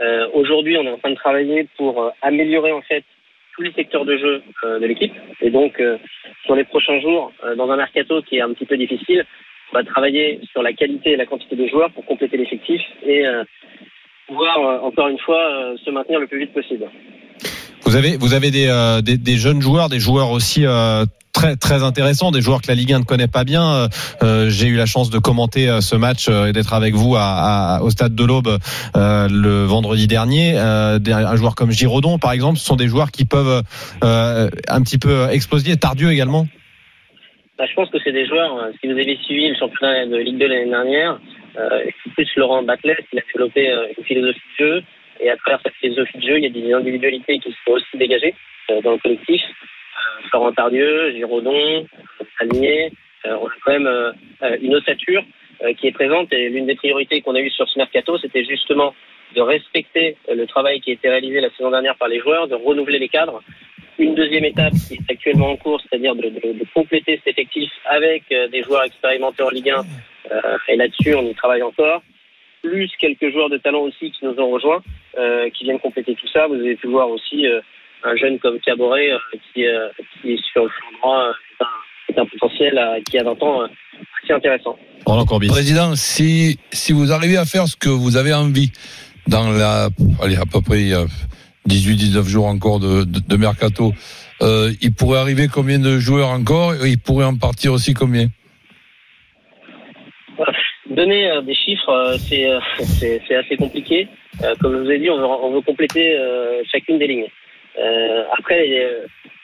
Euh, Aujourd'hui, on est en train de travailler pour euh, améliorer en fait tous les secteurs de jeu euh, de l'équipe. Et donc, sur les prochains jours, dans un mercato qui est un petit peu difficile, on va travailler sur la qualité et la quantité de joueurs pour compléter l'effectif et pouvoir, encore une fois, se maintenir le plus vite possible. Vous avez, vous avez des, euh, des, des jeunes joueurs, des joueurs aussi euh, très très intéressants, des joueurs que la Ligue 1 ne connaît pas bien. Euh, J'ai eu la chance de commenter ce match et d'être avec vous au stade de l'Aube le vendredi dernier. Un joueur comme Giraudon, par exemple, ce sont des joueurs qui peuvent un petit peu exploser. Tardieu également. Bah, je pense que c'est des joueurs, si vous avez suivi le championnat de Ligue 2 l'année dernière, c'est plus Laurent Batles, il a développé une philosophie de jeu, et à travers cette philosophie de jeu, il y a des individualités qui sont aussi dégagées euh, dans le collectif. Euh, Florent Tardieu, Giraudon, Salinier, euh, on a quand même une ossature qui est présente, et l'une des priorités qu'on a eues sur ce mercato, c'était justement de respecter le travail qui a été réalisé la saison dernière par les joueurs, de renouveler les cadres, une deuxième étape qui est actuellement en cours, c'est-à-dire de, de- de compléter cet effectif avec des joueurs expérimentés en Ligue 1. Euh, et là-dessus, on y travaille encore. Plus quelques joueurs de talent aussi qui nous ont rejoints, euh, qui viennent compléter tout ça. Vous avez pu voir aussi euh, un jeune comme Caboret euh, qui, euh, qui est sur le flanc droit, euh, est, un, est un potentiel euh, qui a 20 ans euh, assez intéressant. Roland Courbis. Président, si, si vous arrivez à faire ce que vous avez envie dans la, allez, à peu près il y a 18-19 jours encore de, de, de mercato, euh, il pourrait arriver combien de joueurs encore et il pourrait en partir aussi combien? Donner euh, des chiffres, euh, c'est euh, [laughs] c'est c'est assez compliqué. Comme je vous ai dit, on veut, on veut compléter chacune des lignes. Après,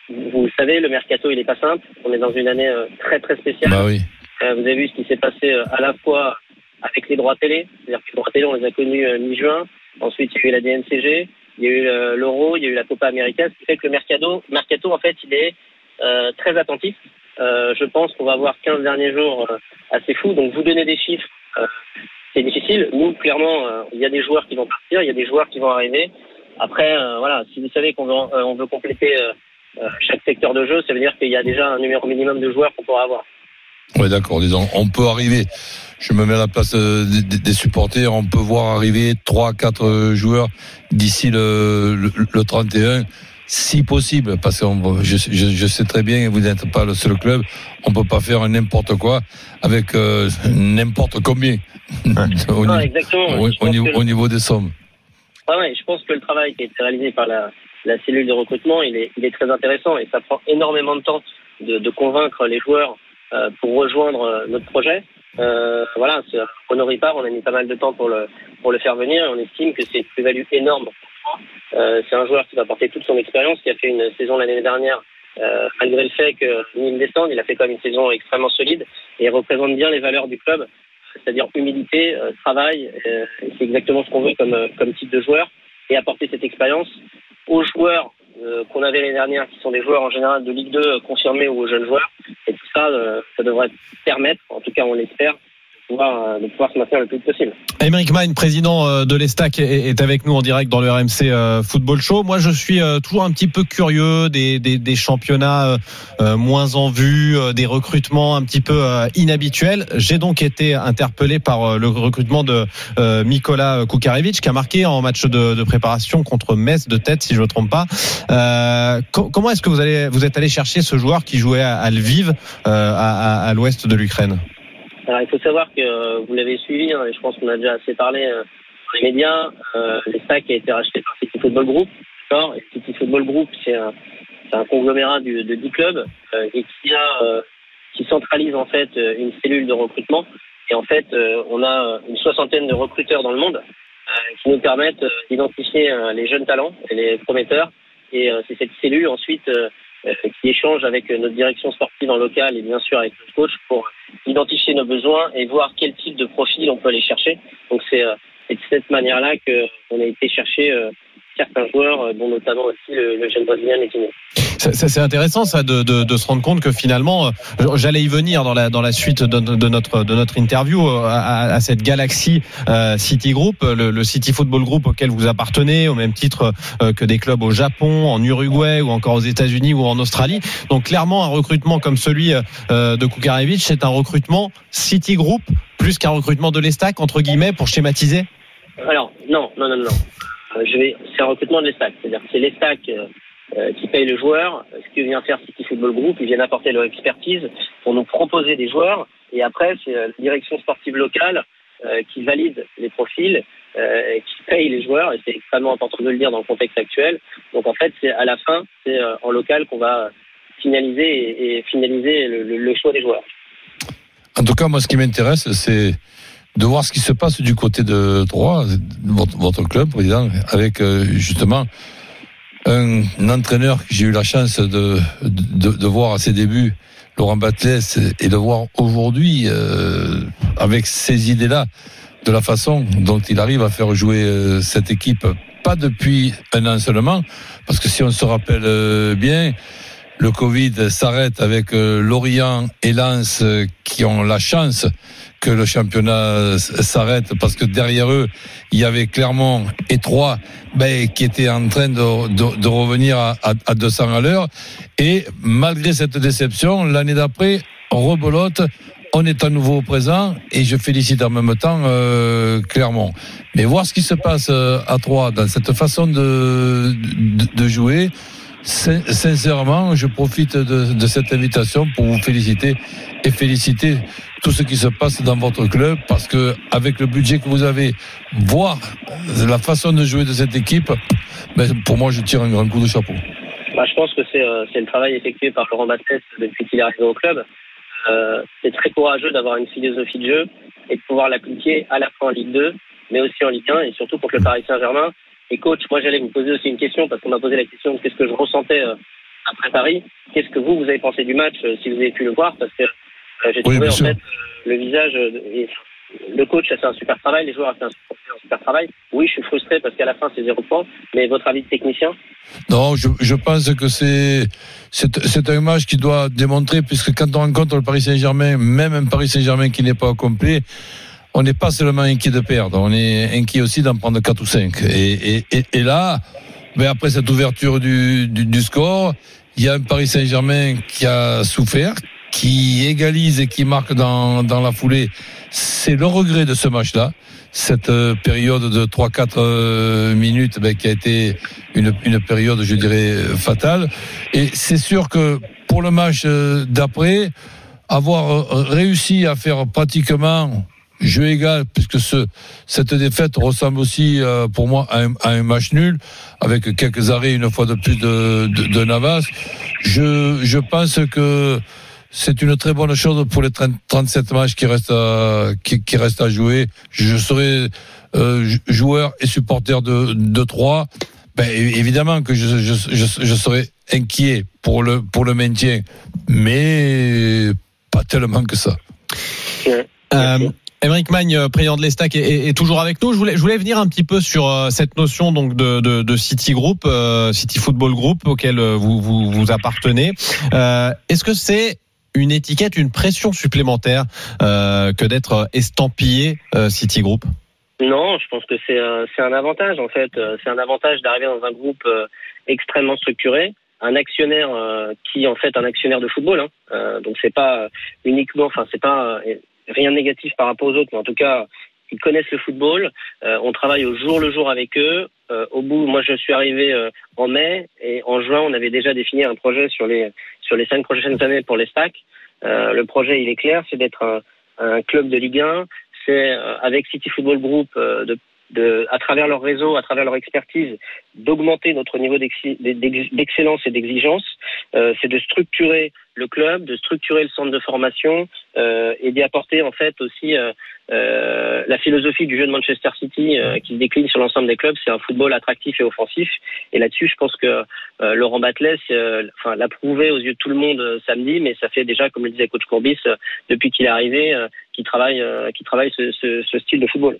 vous le savez, le mercato, il est pas simple. On est dans une année très très spéciale. Bah oui. Vous avez vu ce qui s'est passé à la fois avec les droits télé, c'est-à-dire que les droits télé, on les a connus mi-juin. Ensuite, il y a eu la DNCG, il y a eu l'Euro, il y a eu la Copa América, ce qui fait que le mercato, mercato en fait, il est très attentif. Euh, je pense qu'on va avoir 15 derniers jours euh, assez fous. Donc, vous donner des chiffres, c'est difficile. Nous, clairement, euh, il y a des joueurs qui vont partir, il y a des joueurs qui vont arriver. Après, euh, voilà, si vous savez qu'on veut, euh, compléter euh, euh, chaque secteur de jeu, ça veut dire qu'il y a déjà un numéro minimum de joueurs qu'on pourra avoir. Oui, d'accord, disons, on peut arriver. Je me mets à la place euh, des, supporters, on peut voir arriver trois, quatre euh, joueurs d'ici le 31, si possible, parce que je, je, je sais très bien, vous n'êtes pas le seul club, on peut pas faire n'importe quoi avec euh, n'importe combien au, Non, niveau, exactement. au- niveau, que- au niveau des sommes. Ouais, ouais, je pense que le travail qui a été réalisé par la, la cellule de recrutement, il est, il est très intéressant et ça prend énormément de temps de, de convaincre les joueurs euh, pour rejoindre euh, notre projet. Euh, voilà, Renaud Ripard, on a mis pas mal de temps pour le, pour le faire venir et on estime que c'est une plus-value énorme. Euh, c'est un joueur qui va porter toute son expérience, qui a fait une saison l'année dernière, euh, malgré le fait que il descende, il a fait quand même une saison extrêmement solide et représente bien les valeurs du club, c'est-à-dire humilité, euh, travail. c'est exactement ce qu'on veut comme, comme type de joueur et apporter cette expérience aux joueurs qu'on avait l'année dernière, qui sont des joueurs en général de Ligue 2 euh, confirmés ou aux jeunes joueurs. Et tout ça, ça devrait permettre, en tout cas on l'espère, pouvoir, euh, de pouvoir se maintenir le plus possible. Émeric président euh, de l'Estac, est avec nous en direct dans le RMC euh, Football Show. Moi, je suis toujours un petit peu curieux des, des, des championnats moins en vue, des recrutements un petit peu inhabituels. J'ai donc été interpellé par le recrutement de Mikola Kukarevic, qui a marqué en match de, de préparation contre Metz de tête, si je ne me trompe pas. Euh, co- comment est-ce que vous, allez, vous êtes allé chercher ce joueur qui jouait à, Lviv, à, à, à l'ouest de l'Ukraine? Alors, il faut savoir que euh, vous l'avez suivi, hein, et je pense qu'on a déjà assez parlé euh, dans les médias. Euh, L'Estac a été racheté par City Football Group. D'accord City Football Group, c'est un, un conglomérat du- de 10 clubs euh, et qui, a, euh, qui centralise en fait euh, une cellule de recrutement. Et en fait, on a une soixantaine de recruteurs dans le monde qui nous permettent d'identifier les jeunes talents et les prometteurs. Et c'est cette cellule ensuite qui échange avec notre direction sportive en local et bien sûr avec le coach pour identifier nos besoins et voir quel type de profil on peut aller chercher. Donc c'est euh, de cette manière-là qu'on a été chercher euh, certains joueurs, euh, dont notamment aussi le, le jeune brésilien Netinho. Ça, ça, c'est intéressant ça de, de, de se rendre compte que finalement, euh, j'allais y venir dans la dans la suite de, de notre de notre interview euh, à, à cette galaxie euh, City Group, le, le City Football Group auquel vous appartenez, au même titre que des clubs au Japon, en Uruguay ou encore aux États-Unis ou en Australie. Donc clairement, un recrutement comme celui de Kukarevich, c'est un recrutement City Group plus qu'un recrutement de l'Estac entre guillemets pour schématiser? Alors non, non, non, non. Euh, je vais, c'est un recrutement de l'Estac, c'est-à-dire que c'est l'Estac euh, euh, qui paye le joueur. Ce que vient faire City Football Group, ils viennent apporter leur expertise pour nous proposer des joueurs. Et après, c'est la direction sportive locale qui valide les profils, qui paye les joueurs. Et c'est extrêmement important de le dire dans le contexte actuel. Donc en fait, c'est à la fin, c'est en local qu'on va finaliser et finaliser le, le- le choix des joueurs. En tout cas, moi, ce qui m'intéresse, c'est de voir ce qui se passe du côté de Troyes, votre, club, président, avec euh, justement un, entraîneur que j'ai eu la chance de, de, de voir à ses débuts, Laurent Batles, et de voir aujourd'hui, euh, avec ces idées-là, de la façon dont il arrive à faire jouer euh, cette équipe, pas depuis un an seulement, parce que si on se rappelle euh, bien, le Covid s'arrête avec euh, Lorient et Lens euh, qui ont la chance que le championnat s'arrête parce que derrière eux, il y avait Clermont et Troyes ben, qui étaient en train de, revenir à, à, à 200 à l'heure. Et malgré cette déception, l'année d'après, on rebelote, on est à nouveau au présent et je félicite en même temps euh, Clermont. Mais voir ce qui se passe euh, à Troyes dans cette façon de, de, de jouer, Sin- Sincèrement, je profite de, cette invitation pour vous féliciter et féliciter tout ce qui se passe dans votre club parce que avec le budget que vous avez, voir la façon de jouer de cette équipe, ben, pour moi, je tire un grand coup de chapeau. Bah, je pense que c'est euh, le travail effectué par Laurent Battès depuis qu'il est arrivé au club. Euh, c'est très courageux d'avoir une philosophie de jeu et de pouvoir l'appliquer à la fois en Ligue 2, mais aussi en Ligue 1 et surtout contre le Paris Saint-Germain. Et coach, moi j'allais vous poser aussi une question parce qu'on m'a posé la question de qu'est-ce que je ressentais euh, après Paris? Qu'est-ce que vous, vous avez pensé du match euh, si vous avez pu le voir? Parce que euh, j'ai Oui, trouvé bien en sûr. fait le visage, le coach a fait un super travail, les joueurs ont fait un super, travail. Oui, je suis frustré parce qu'à la fin c'est zéro point, mais votre avis de technicien? Non, je, je pense que c'est c'est c'est un match qui doit démontrer, puisque quand on rencontre le Paris Saint-Germain, même un Paris Saint-Germain qui n'est pas complet, on n'est pas seulement inquiet de perdre, on est inquiet aussi d'en prendre 4 ou 5. Et, et, et, et là, ben après cette ouverture du, du, du score, il y a un Paris Saint-Germain qui a souffert, qui égalise et qui marque dans, dans la foulée. C'est le regret de ce match-là. Cette euh, période de 3-4 euh, minutes ben, qui a été une, une période, je dirais, euh, fatale. Et c'est sûr que pour le match d'après, avoir réussi à faire pratiquement jeu égal, puisque ce, cette défaite ressemble aussi euh, pour moi à un, à un match nul, avec quelques arrêts une fois de plus de, de, de Navas. Je, je pense que c'est une très bonne chose pour les 30 37 matchs qui restent à, qui, qui restent à jouer. Je serai euh, jou- joueur et supporter de, de Troyes. Ben, é- évidemment que je, je, je, je serai inquiet pour le, pour le maintien, mais pas tellement que ça. Euh, Émeric Magne, euh, président de l'Estac, est, toujours avec nous. Je voulais, venir un petit peu sur euh, cette notion donc de, de, de City Group, euh, City Football Group, auquel vous, vous, appartenez. Est-ce que c'est une étiquette, une pression supplémentaire que d'être estampillé City Group? Non, je pense que c'est un, avantage en fait. C'est un avantage d'arriver dans un groupe extrêmement structuré, un actionnaire euh, qui en fait un actionnaire de football. Hein. Euh, donc c'est pas uniquement, enfin c'est pas rien de négatif par rapport aux autres, mais en tout cas ils connaissent le football. Euh, on travaille au jour le jour avec eux. Euh, au bout, moi je suis arrivé euh, en mai et en juin on avait déjà défini un projet sur les sur les cinq prochaines années pour les stacks. Euh, le projet il est clair, c'est d'être un, un club de Ligue 1 c'est euh, avec City Football Group euh, de de, à travers leur réseau, à travers leur expertise, d'augmenter notre niveau d'excellence et d'exigence. Euh, c'est de structurer le club, de structurer le centre de formation euh, et d'y apporter en fait aussi euh, euh, la philosophie du jeu de Manchester City euh, qui se décline sur l'ensemble des clubs. C'est un football attractif et offensif. Et là-dessus, je pense que euh, Laurent Batles, euh, enfin, l'a prouvé aux yeux de tout le monde euh, samedi, mais ça fait déjà, comme le disait coach Courbis, euh, depuis qu'il est arrivé, euh, qu'il travaille, euh, qu'il travaille ce, ce, ce style de football.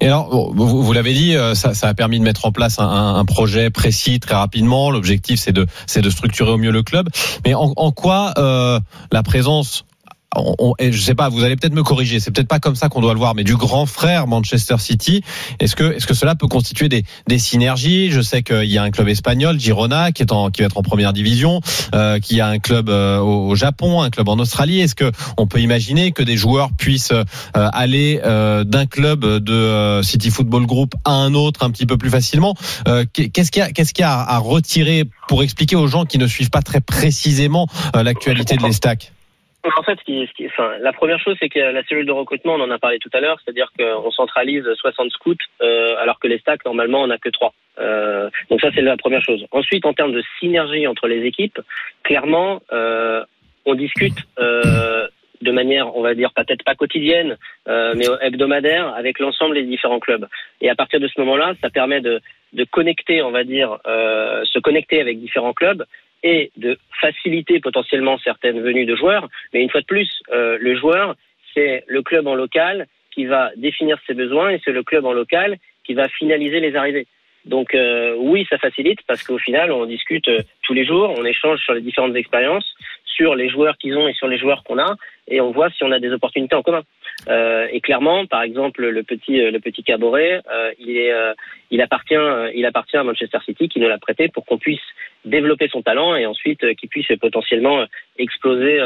Et alors, vous, l'avez dit, euh, ça, ça a permis de mettre en place un, un- un projet précis très rapidement. L'objectif, c'est de, c'est de structurer au mieux le club. Mais en, en quoi euh, la présence on, on- je sais pas, vous allez peut-être me corriger. C'est peut-être pas comme ça qu'on doit le voir, mais du grand frère Manchester City. Est-ce que, est-ce que cela peut constituer des, des synergies? Je sais qu'il y a un club espagnol, Girona, qui est en, qui va être en première division, euh, qu'il y a un club euh, au, Japon, un club en Australie. Est-ce que on peut imaginer que des joueurs puissent euh, aller euh, d'un club de euh, City Football Group à un autre un petit peu plus facilement? Qu'est-ce qu'il y a, qu'est-ce qu'il y a à retirer pour expliquer aux gens qui ne suivent pas très précisément l'actualité de l'Estac? En fait, ce qui, ce qui- enfin, la première chose, c'est que la cellule de recrutement, on en a parlé tout à l'heure, c'est-à-dire qu'on centralise 60 scouts, euh, alors que les stacks, normalement, on n'a que 3. Euh, donc ça, c'est la première chose. Ensuite, en termes de synergie entre les équipes, clairement, euh, on discute euh, de manière, on va dire, peut-être pas quotidienne, euh, mais hebdomadaire, avec l'ensemble des différents clubs. Et à partir de ce moment-là, ça permet de, de connecter, on va dire, euh, se connecter avec différents clubs et de faciliter potentiellement certaines venues de joueurs. Mais une fois de plus, euh, le joueur, c'est le club en local qui va définir ses besoins et c'est le club en local qui va finaliser les arrivées. Donc euh, oui, ça facilite parce qu'au final, on discute euh, tous les jours, on échange sur les différentes expériences, sur les joueurs qu'ils ont et sur les joueurs qu'on a, et on voit si on a des opportunités en commun. Euh, et clairement, par exemple, le petit euh, le petit Caboret, euh, il est il appartient il appartient à Manchester City qui nous l'a prêté pour qu'on puisse développer son talent et ensuite qu'il puisse potentiellement exploser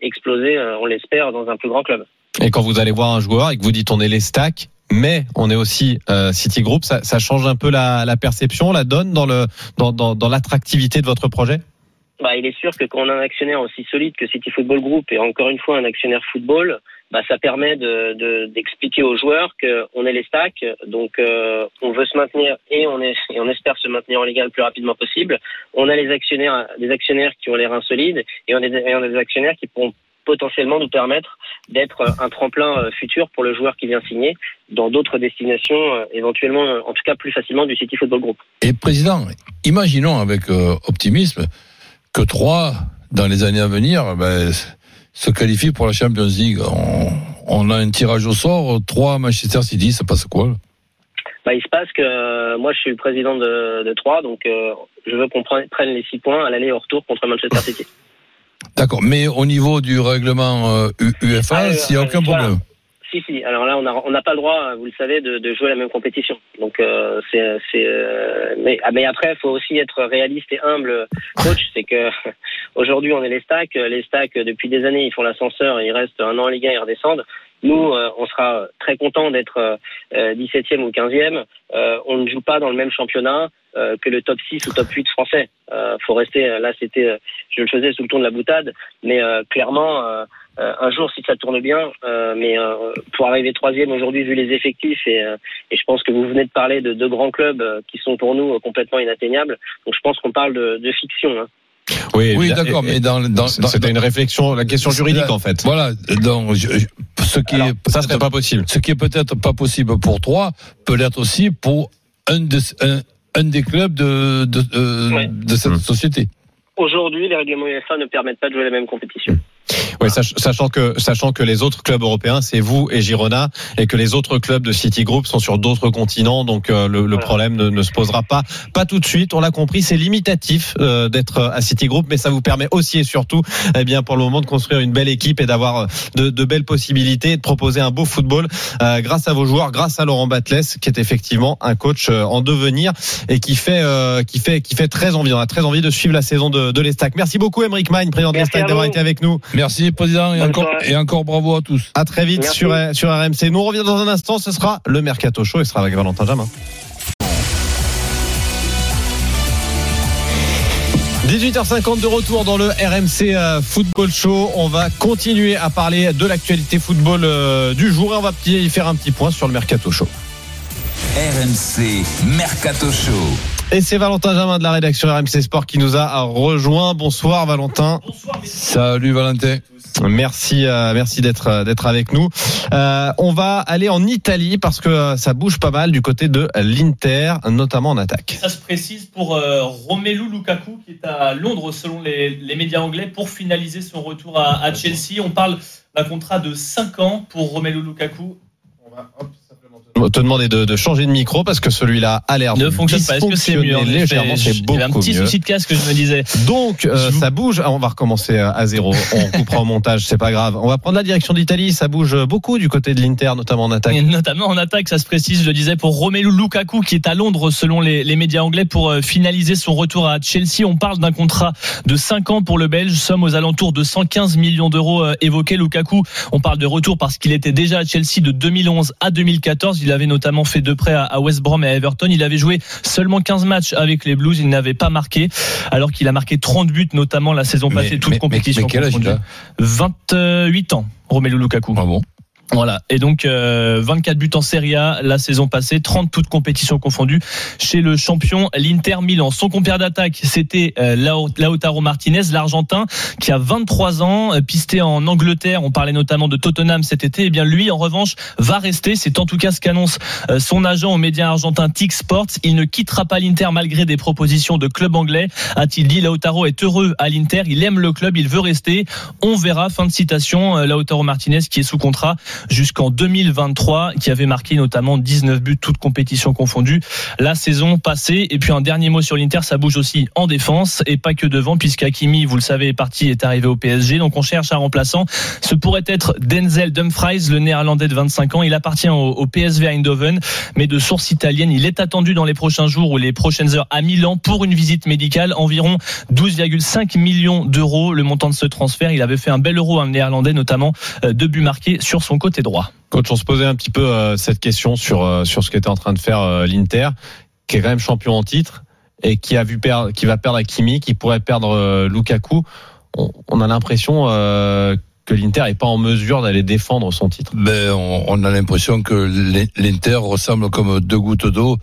exploser, on l'espère, dans un plus grand club. Et quand vous allez voir un joueur et que vous dites on est l'Estac, mais on est aussi City Group, ça, change un peu la, perception, la donne dans le dans, dans l'attractivité de votre projet? Bah, il est sûr que quand on a un actionnaire aussi solide que City Football Group et encore une fois un actionnaire football, bah, ça permet de, de, d'expliquer aux joueurs qu'on est les stacks, donc euh, on veut se maintenir et on, espère se maintenir en Liga le plus rapidement possible. On a les actionnaires, des actionnaires qui ont les reins solides et on, a des actionnaires qui pourront potentiellement nous permettre d'être un tremplin euh, futur pour le joueur qui vient signer dans d'autres destinations, euh, éventuellement, en tout cas plus facilement du City Football Group. Et président, imaginons avec optimisme que trois, dans les années à venir, ben, se qualifient pour la Champions League. On, on a un tirage au sort, trois Manchester City, ça passe quoi bah, il se passe que euh, moi je suis le président de, de Troyes, donc euh, je veux qu'on prenne, prenne les six points à l'aller et au retour contre Manchester [laughs] City. D'accord, mais au niveau du règlement euh, UEFA, Ah, euh, il n'y a aucun voilà. Si, si. Alors là, on n'a on pas le droit, vous le savez, de, de jouer la même compétition. Donc, euh, c'est, euh, mais, ah, mais après, il faut aussi être réaliste et humble, coach. C'est que [laughs] aujourd'hui, on est les stacks. Les stacks, depuis des années, ils font l'ascenseur. Ils restent un an en Ligue 1, ils redescendent. Nous, euh, on sera très content d'être euh, 17e ou 15e. Euh, on ne joue pas dans le même championnat euh, que le top 6 ou top 8 français. Euh, faut rester. Là, c'était, euh, je le faisais sous le ton de la boutade, mais euh, clairement. Euh, un jour si ça tourne bien, euh, mais euh, pour arriver troisième aujourd'hui vu les effectifs et, euh, et je pense que vous venez de parler de deux grands clubs euh, qui sont pour nous euh, complètement inatteignables, donc je pense qu'on parle de, de fiction. Hein. Oui, Oui, d'accord, mais dans, dans, dans- C'était une réflexion, la question juridique en fait. Voilà, donc, je- je- ce qui Alors, est ça serait pas possible. ce qui est peut-être pas possible pour trois peut l'être aussi pour un, de, un, un des clubs de, de, euh, Ouais. de cette Hmm. société. Aujourd'hui, les règlements UEFA ne permettent pas de jouer la même compétition. Oui, sach- sachant que sachant que les autres clubs européens, c'est vous et Girona, et que les autres clubs de City Group sont sur d'autres continents, donc euh, le, le problème ne, ne se posera pas, pas tout de suite. On l'a compris, c'est limitatif euh, d'être à City Group, mais ça vous permet aussi et surtout, eh bien, pour le moment, de construire une belle équipe et d'avoir euh, de, de belles possibilités, et de proposer un beau football euh, grâce à vos joueurs, grâce à Laurent Batles, qui est effectivement un coach euh, en devenir et qui fait euh, qui fait qui fait très envie. On a très envie de suivre la saison de, de l'Estac. Merci beaucoup, Emeric Magne, président de l'Estac, à d'avoir été avec nous. Merci, président, et encore, soirée. et encore bravo à tous. À très vite Merci. sur, sur RMC. Nous on revient dans un instant. Ce sera le Mercato Show et ce sera avec Valentin Jamin. 18h50 de retour dans le RMC euh, Football Show. On va continuer à parler de l'actualité football euh, du jour et on va y faire un petit point sur le Mercato Show. RMC Mercato Show. Et c'est Valentin Jamin de la rédaction RMC Sport qui nous a rejoint. Bonsoir Valentin. Salut Valentin. Merci, euh, merci d'être euh, d'être avec nous. Euh, on va aller en Italie parce que ça bouge pas mal du côté de l'Inter, notamment en attaque. Ça se précise pour euh, Romelu Lukaku qui est à Londres selon les, les médias anglais pour finaliser son retour à, à Chelsea. On parle d'un contrat de 5 ans pour Romelu Lukaku. On va hop, te- demander de, de changer de micro parce que celui-là a l'air ne de fonctionne pas. Est-ce que c'est mieux légèrement, c'est beaucoup un petit mieux. souci de casque, je me disais. Donc euh, vous- ça bouge. Ah, on va recommencer à zéro. [laughs] On coupera au montage, c'est pas grave. On va prendre la direction d'Italie. Ça bouge beaucoup du côté de l'Inter, notamment en attaque. Et notamment en attaque, ça se précise, je le disais, pour Romelu Lukaku qui est à Londres selon les, les médias anglais pour euh, finaliser son retour à Chelsea. On parle d'un contrat de 5 ans pour le Belge, somme aux alentours de 115 millions d'euros euh, évoqués. Lukaku, on parle de retour parce qu'il était déjà à Chelsea de 2011 à 2014. Il avait notamment fait deux prêts à- West Brom et à Everton. Il avait joué seulement 15 matchs avec les Blues. Il n'avait pas marqué, alors qu'il a marqué 30 buts, notamment la saison passée, toute mais- compétition mais quel âge il confondue. a? 28 ans, Romelu Lukaku. Ah bon? Voilà. Et donc, euh, 24 buts en Serie A la saison passée, 30 toutes compétitions confondues chez le champion l'Inter Milan. Son compère d'attaque, c'était euh, Lautaro Martinez, l'Argentin, qui a 23 ans, euh, pisté en Angleterre. On parlait notamment de Tottenham cet été. Eh bien, lui, en revanche, va rester. C'est en tout cas ce qu'annonce euh, son agent aux médias argentins TIC Sports. Il ne quittera pas l'Inter malgré des propositions de clubs anglais. A-t-il dit, Lautaro est heureux à l'Inter. Il aime le club. Il veut rester. On verra. Fin de citation. Euh, Lautaro Martinez, qui est sous contrat jusqu'en 2023, qui avait marqué notamment 19 buts, toutes compétitions confondues, la saison passée. Et puis un dernier mot sur l'Inter, ça bouge aussi en défense et pas que devant, puisqu'Akimi, vous le savez, est parti, est arrivé au PSG. Donc on cherche un remplaçant. Ce pourrait être Denzel Dumfries, le néerlandais de 25 ans. Il appartient au, PSV Eindhoven, mais de source italienne. Il est attendu dans les prochains jours ou les prochaines heures à Milan pour une visite médicale. Environ 12,5 millions d'euros le montant de ce transfert. Il avait fait un bel euro, un néerlandais, notamment euh, deux buts marqués sur son côté droit. Coach, on se posait un petit peu euh, cette question sur euh, sur ce qu'était en train de faire euh, l'Inter, qui est quand même champion en titre et qui a vu perdre, qui va perdre Hakimi, qui pourrait perdre euh, Lukaku. On, on a l'impression euh, que l'Inter est pas en mesure d'aller défendre son titre. ben, on, on a l'impression que l'Inter ressemble comme deux gouttes d'eau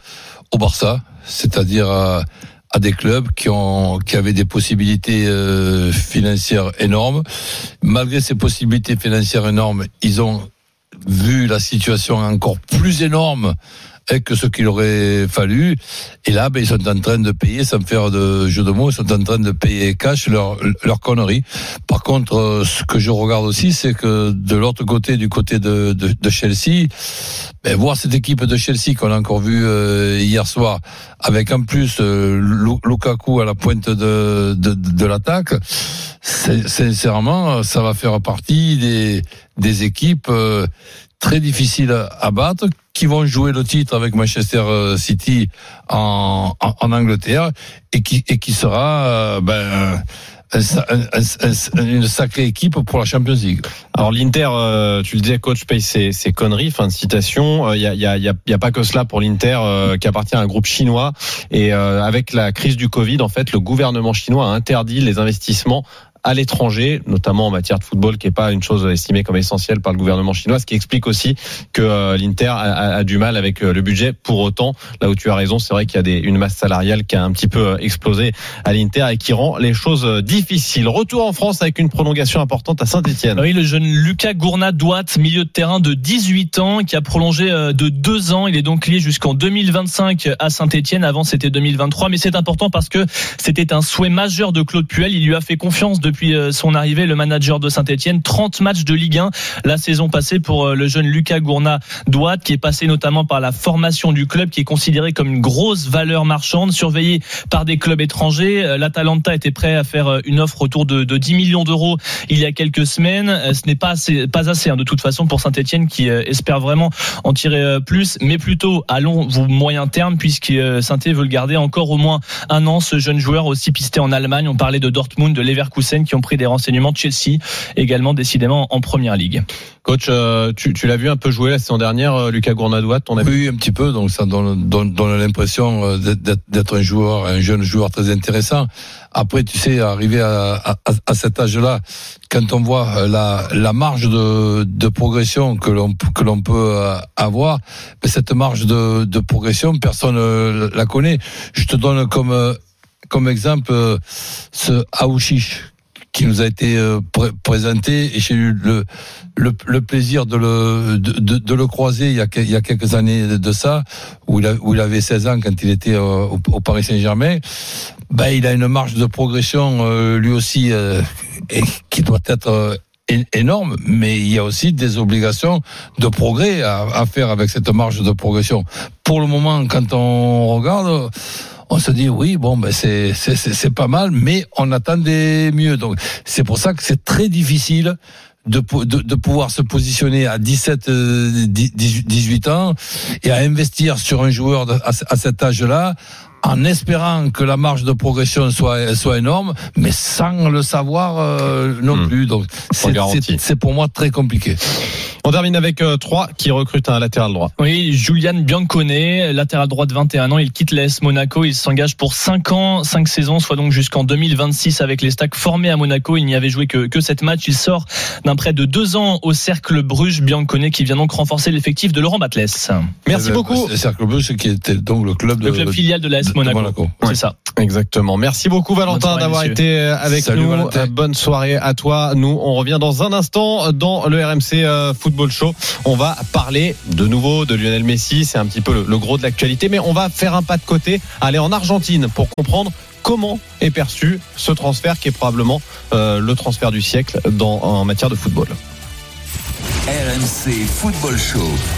au Barça, c'est-à-dire à, à des clubs qui ont qui avaient des possibilités euh, financières énormes. Malgré ces possibilités financières énormes, ils ont vu la situation encore plus énorme que ce qu'il aurait fallu. Et là, ben, ils sont en train de payer, sans faire de jeu de mots, ils sont en train de payer cash leur, leur connerie. Par contre, euh, ce que je regarde aussi, c'est que de l'autre côté, du côté de, de, de Chelsea, ben, voir cette équipe de Chelsea qu'on a encore vu euh, hier soir, avec en plus euh, Lu- Lukaku à la pointe de, de, de l'attaque, sincèrement, ça va faire partie des, des équipes euh, très difficiles à battre, qui vont jouer le titre avec Manchester euh, City en, en, en Angleterre et qui, et qui sera euh, ben, une sacrée équipe pour la Champions League. Alors l'Inter, euh, tu le disais, coach paye ses, ses conneries. Fin de citation. Il y, a, y, a, y, a, y a pas que cela pour l'Inter euh, qui appartient à un groupe chinois. Et euh, avec la crise du Covid, en fait, le gouvernement chinois a interdit les investissements à l'étranger, notamment en matière de football, qui est pas une chose estimée comme essentielle par le gouvernement chinois, ce qui explique aussi que euh, l'Inter a, a- a du mal avec euh, le budget. Pour autant, là où tu as raison, c'est vrai qu'il y a des, une masse salariale qui a un petit peu euh, explosé à l'Inter et qui rend les choses difficiles. Retour en France avec une prolongation importante à Saint-Etienne. Oui, le jeune Lucas Gournat Douat, milieu de terrain de 18 ans, qui a prolongé de deux ans. Il est donc lié jusqu'en 2025 à Saint-Etienne. Avant, c'était 2023. Mais c'est important parce que c'était un souhait majeur de Claude Puel. Il lui a fait confiance depuis euh, son arrivée, le manager de Saint-Etienne. 30 matchs de Ligue 1 la saison passée pour euh, le jeune Lucas Gournat Douat, qui est passé notamment par la formation du club, qui est considéré comme une grosse valeur marchande, surveillé par des clubs étrangers. Euh, L'Atalanta était prêt à faire une offre autour de, de 10 millions d'euros il y a quelques semaines. Ce n'est pas assez, pas assez hein, de toute façon pour Saint-Etienne qui espère vraiment en tirer plus, mais plutôt à long ou moyen terme, puisque Saint-Etienne veut le garder encore au moins un an. Ce jeune joueur aussi pisté en Allemagne, on parlait de Dortmund, de Leverkusen, qui ont pris des renseignements de Chelsea, également décidément en première ligue. Coach, euh, tu, tu l'as vu un peu jouer la saison dernière, euh, Lucas Gournadoua, ton avis? Oui, un petit peu. Donc ça donne, donne, donne l'impression euh, d'être un joueur, un jeune joueur très intéressant. Après, tu sais, arrivé à, à, à cet âge-là, quand on voit la, la marge de, de progression que l'on que l'on peut avoir, mais cette marge de, de progression, personne la connaît. Je te donne comme comme exemple ce Aouchiche qui nous a été euh, pré- présenté et j'ai eu le, plaisir de le, de, le croiser il y, a, quelques années de- ça, où il, avait 16 ans quand il était euh, au, Paris Saint-Germain. Ben, il a une marge de progression euh, lui aussi qui doit être énorme, mais il y a aussi des obligations de progrès à faire avec cette marge de progression. Pour le moment, quand on regarde, on se dit oui, bon, ben c'est c'est pas mal, mais on attendait mieux. Donc c'est pour ça que c'est très difficile. De, de, de pouvoir se positionner à 17, euh, 18 18 ans et à investir sur un joueur à, à cet âge-là en espérant que la marge de progression soit soit énorme, mais sans le savoir euh, non Hmm. plus. Donc c'est pour moi très compliqué. On termine avec euh, 3 qui recrutent un latéral droit. Oui, Julian Biancone, latéral droit de 21 ans, il quitte l'AS Monaco, il s'engage pour 5 ans, 5 saisons, soit donc jusqu'en 2026 avec les stacks formés à Monaco. Il n'y avait joué que, que 7 matchs. Il sort d'un prêt de 2 ans au Cercle Bruges, Biancone, qui vient donc renforcer l'effectif de Laurent Batles. Merci ben, beaucoup. C'est Cercle ce qui était donc le club Le de club filial de l'AS de- de Monaco. Monaco. C'est ça. Exactement. Merci beaucoup Valentin soirée, d'avoir messieurs. été euh, avec Salut, nous. Valentin. Euh, Bonne soirée à toi. Nous, on revient dans un instant dans le RMC euh, Football Show. On va parler de nouveau de Lionel Messi. C'est un petit peu le, le gros de l'actualité, mais on va faire un pas de côté, aller en Argentine pour comprendre comment est perçu ce transfert qui est probablement euh, le transfert du siècle dans, en matière de football. RMC Football Show.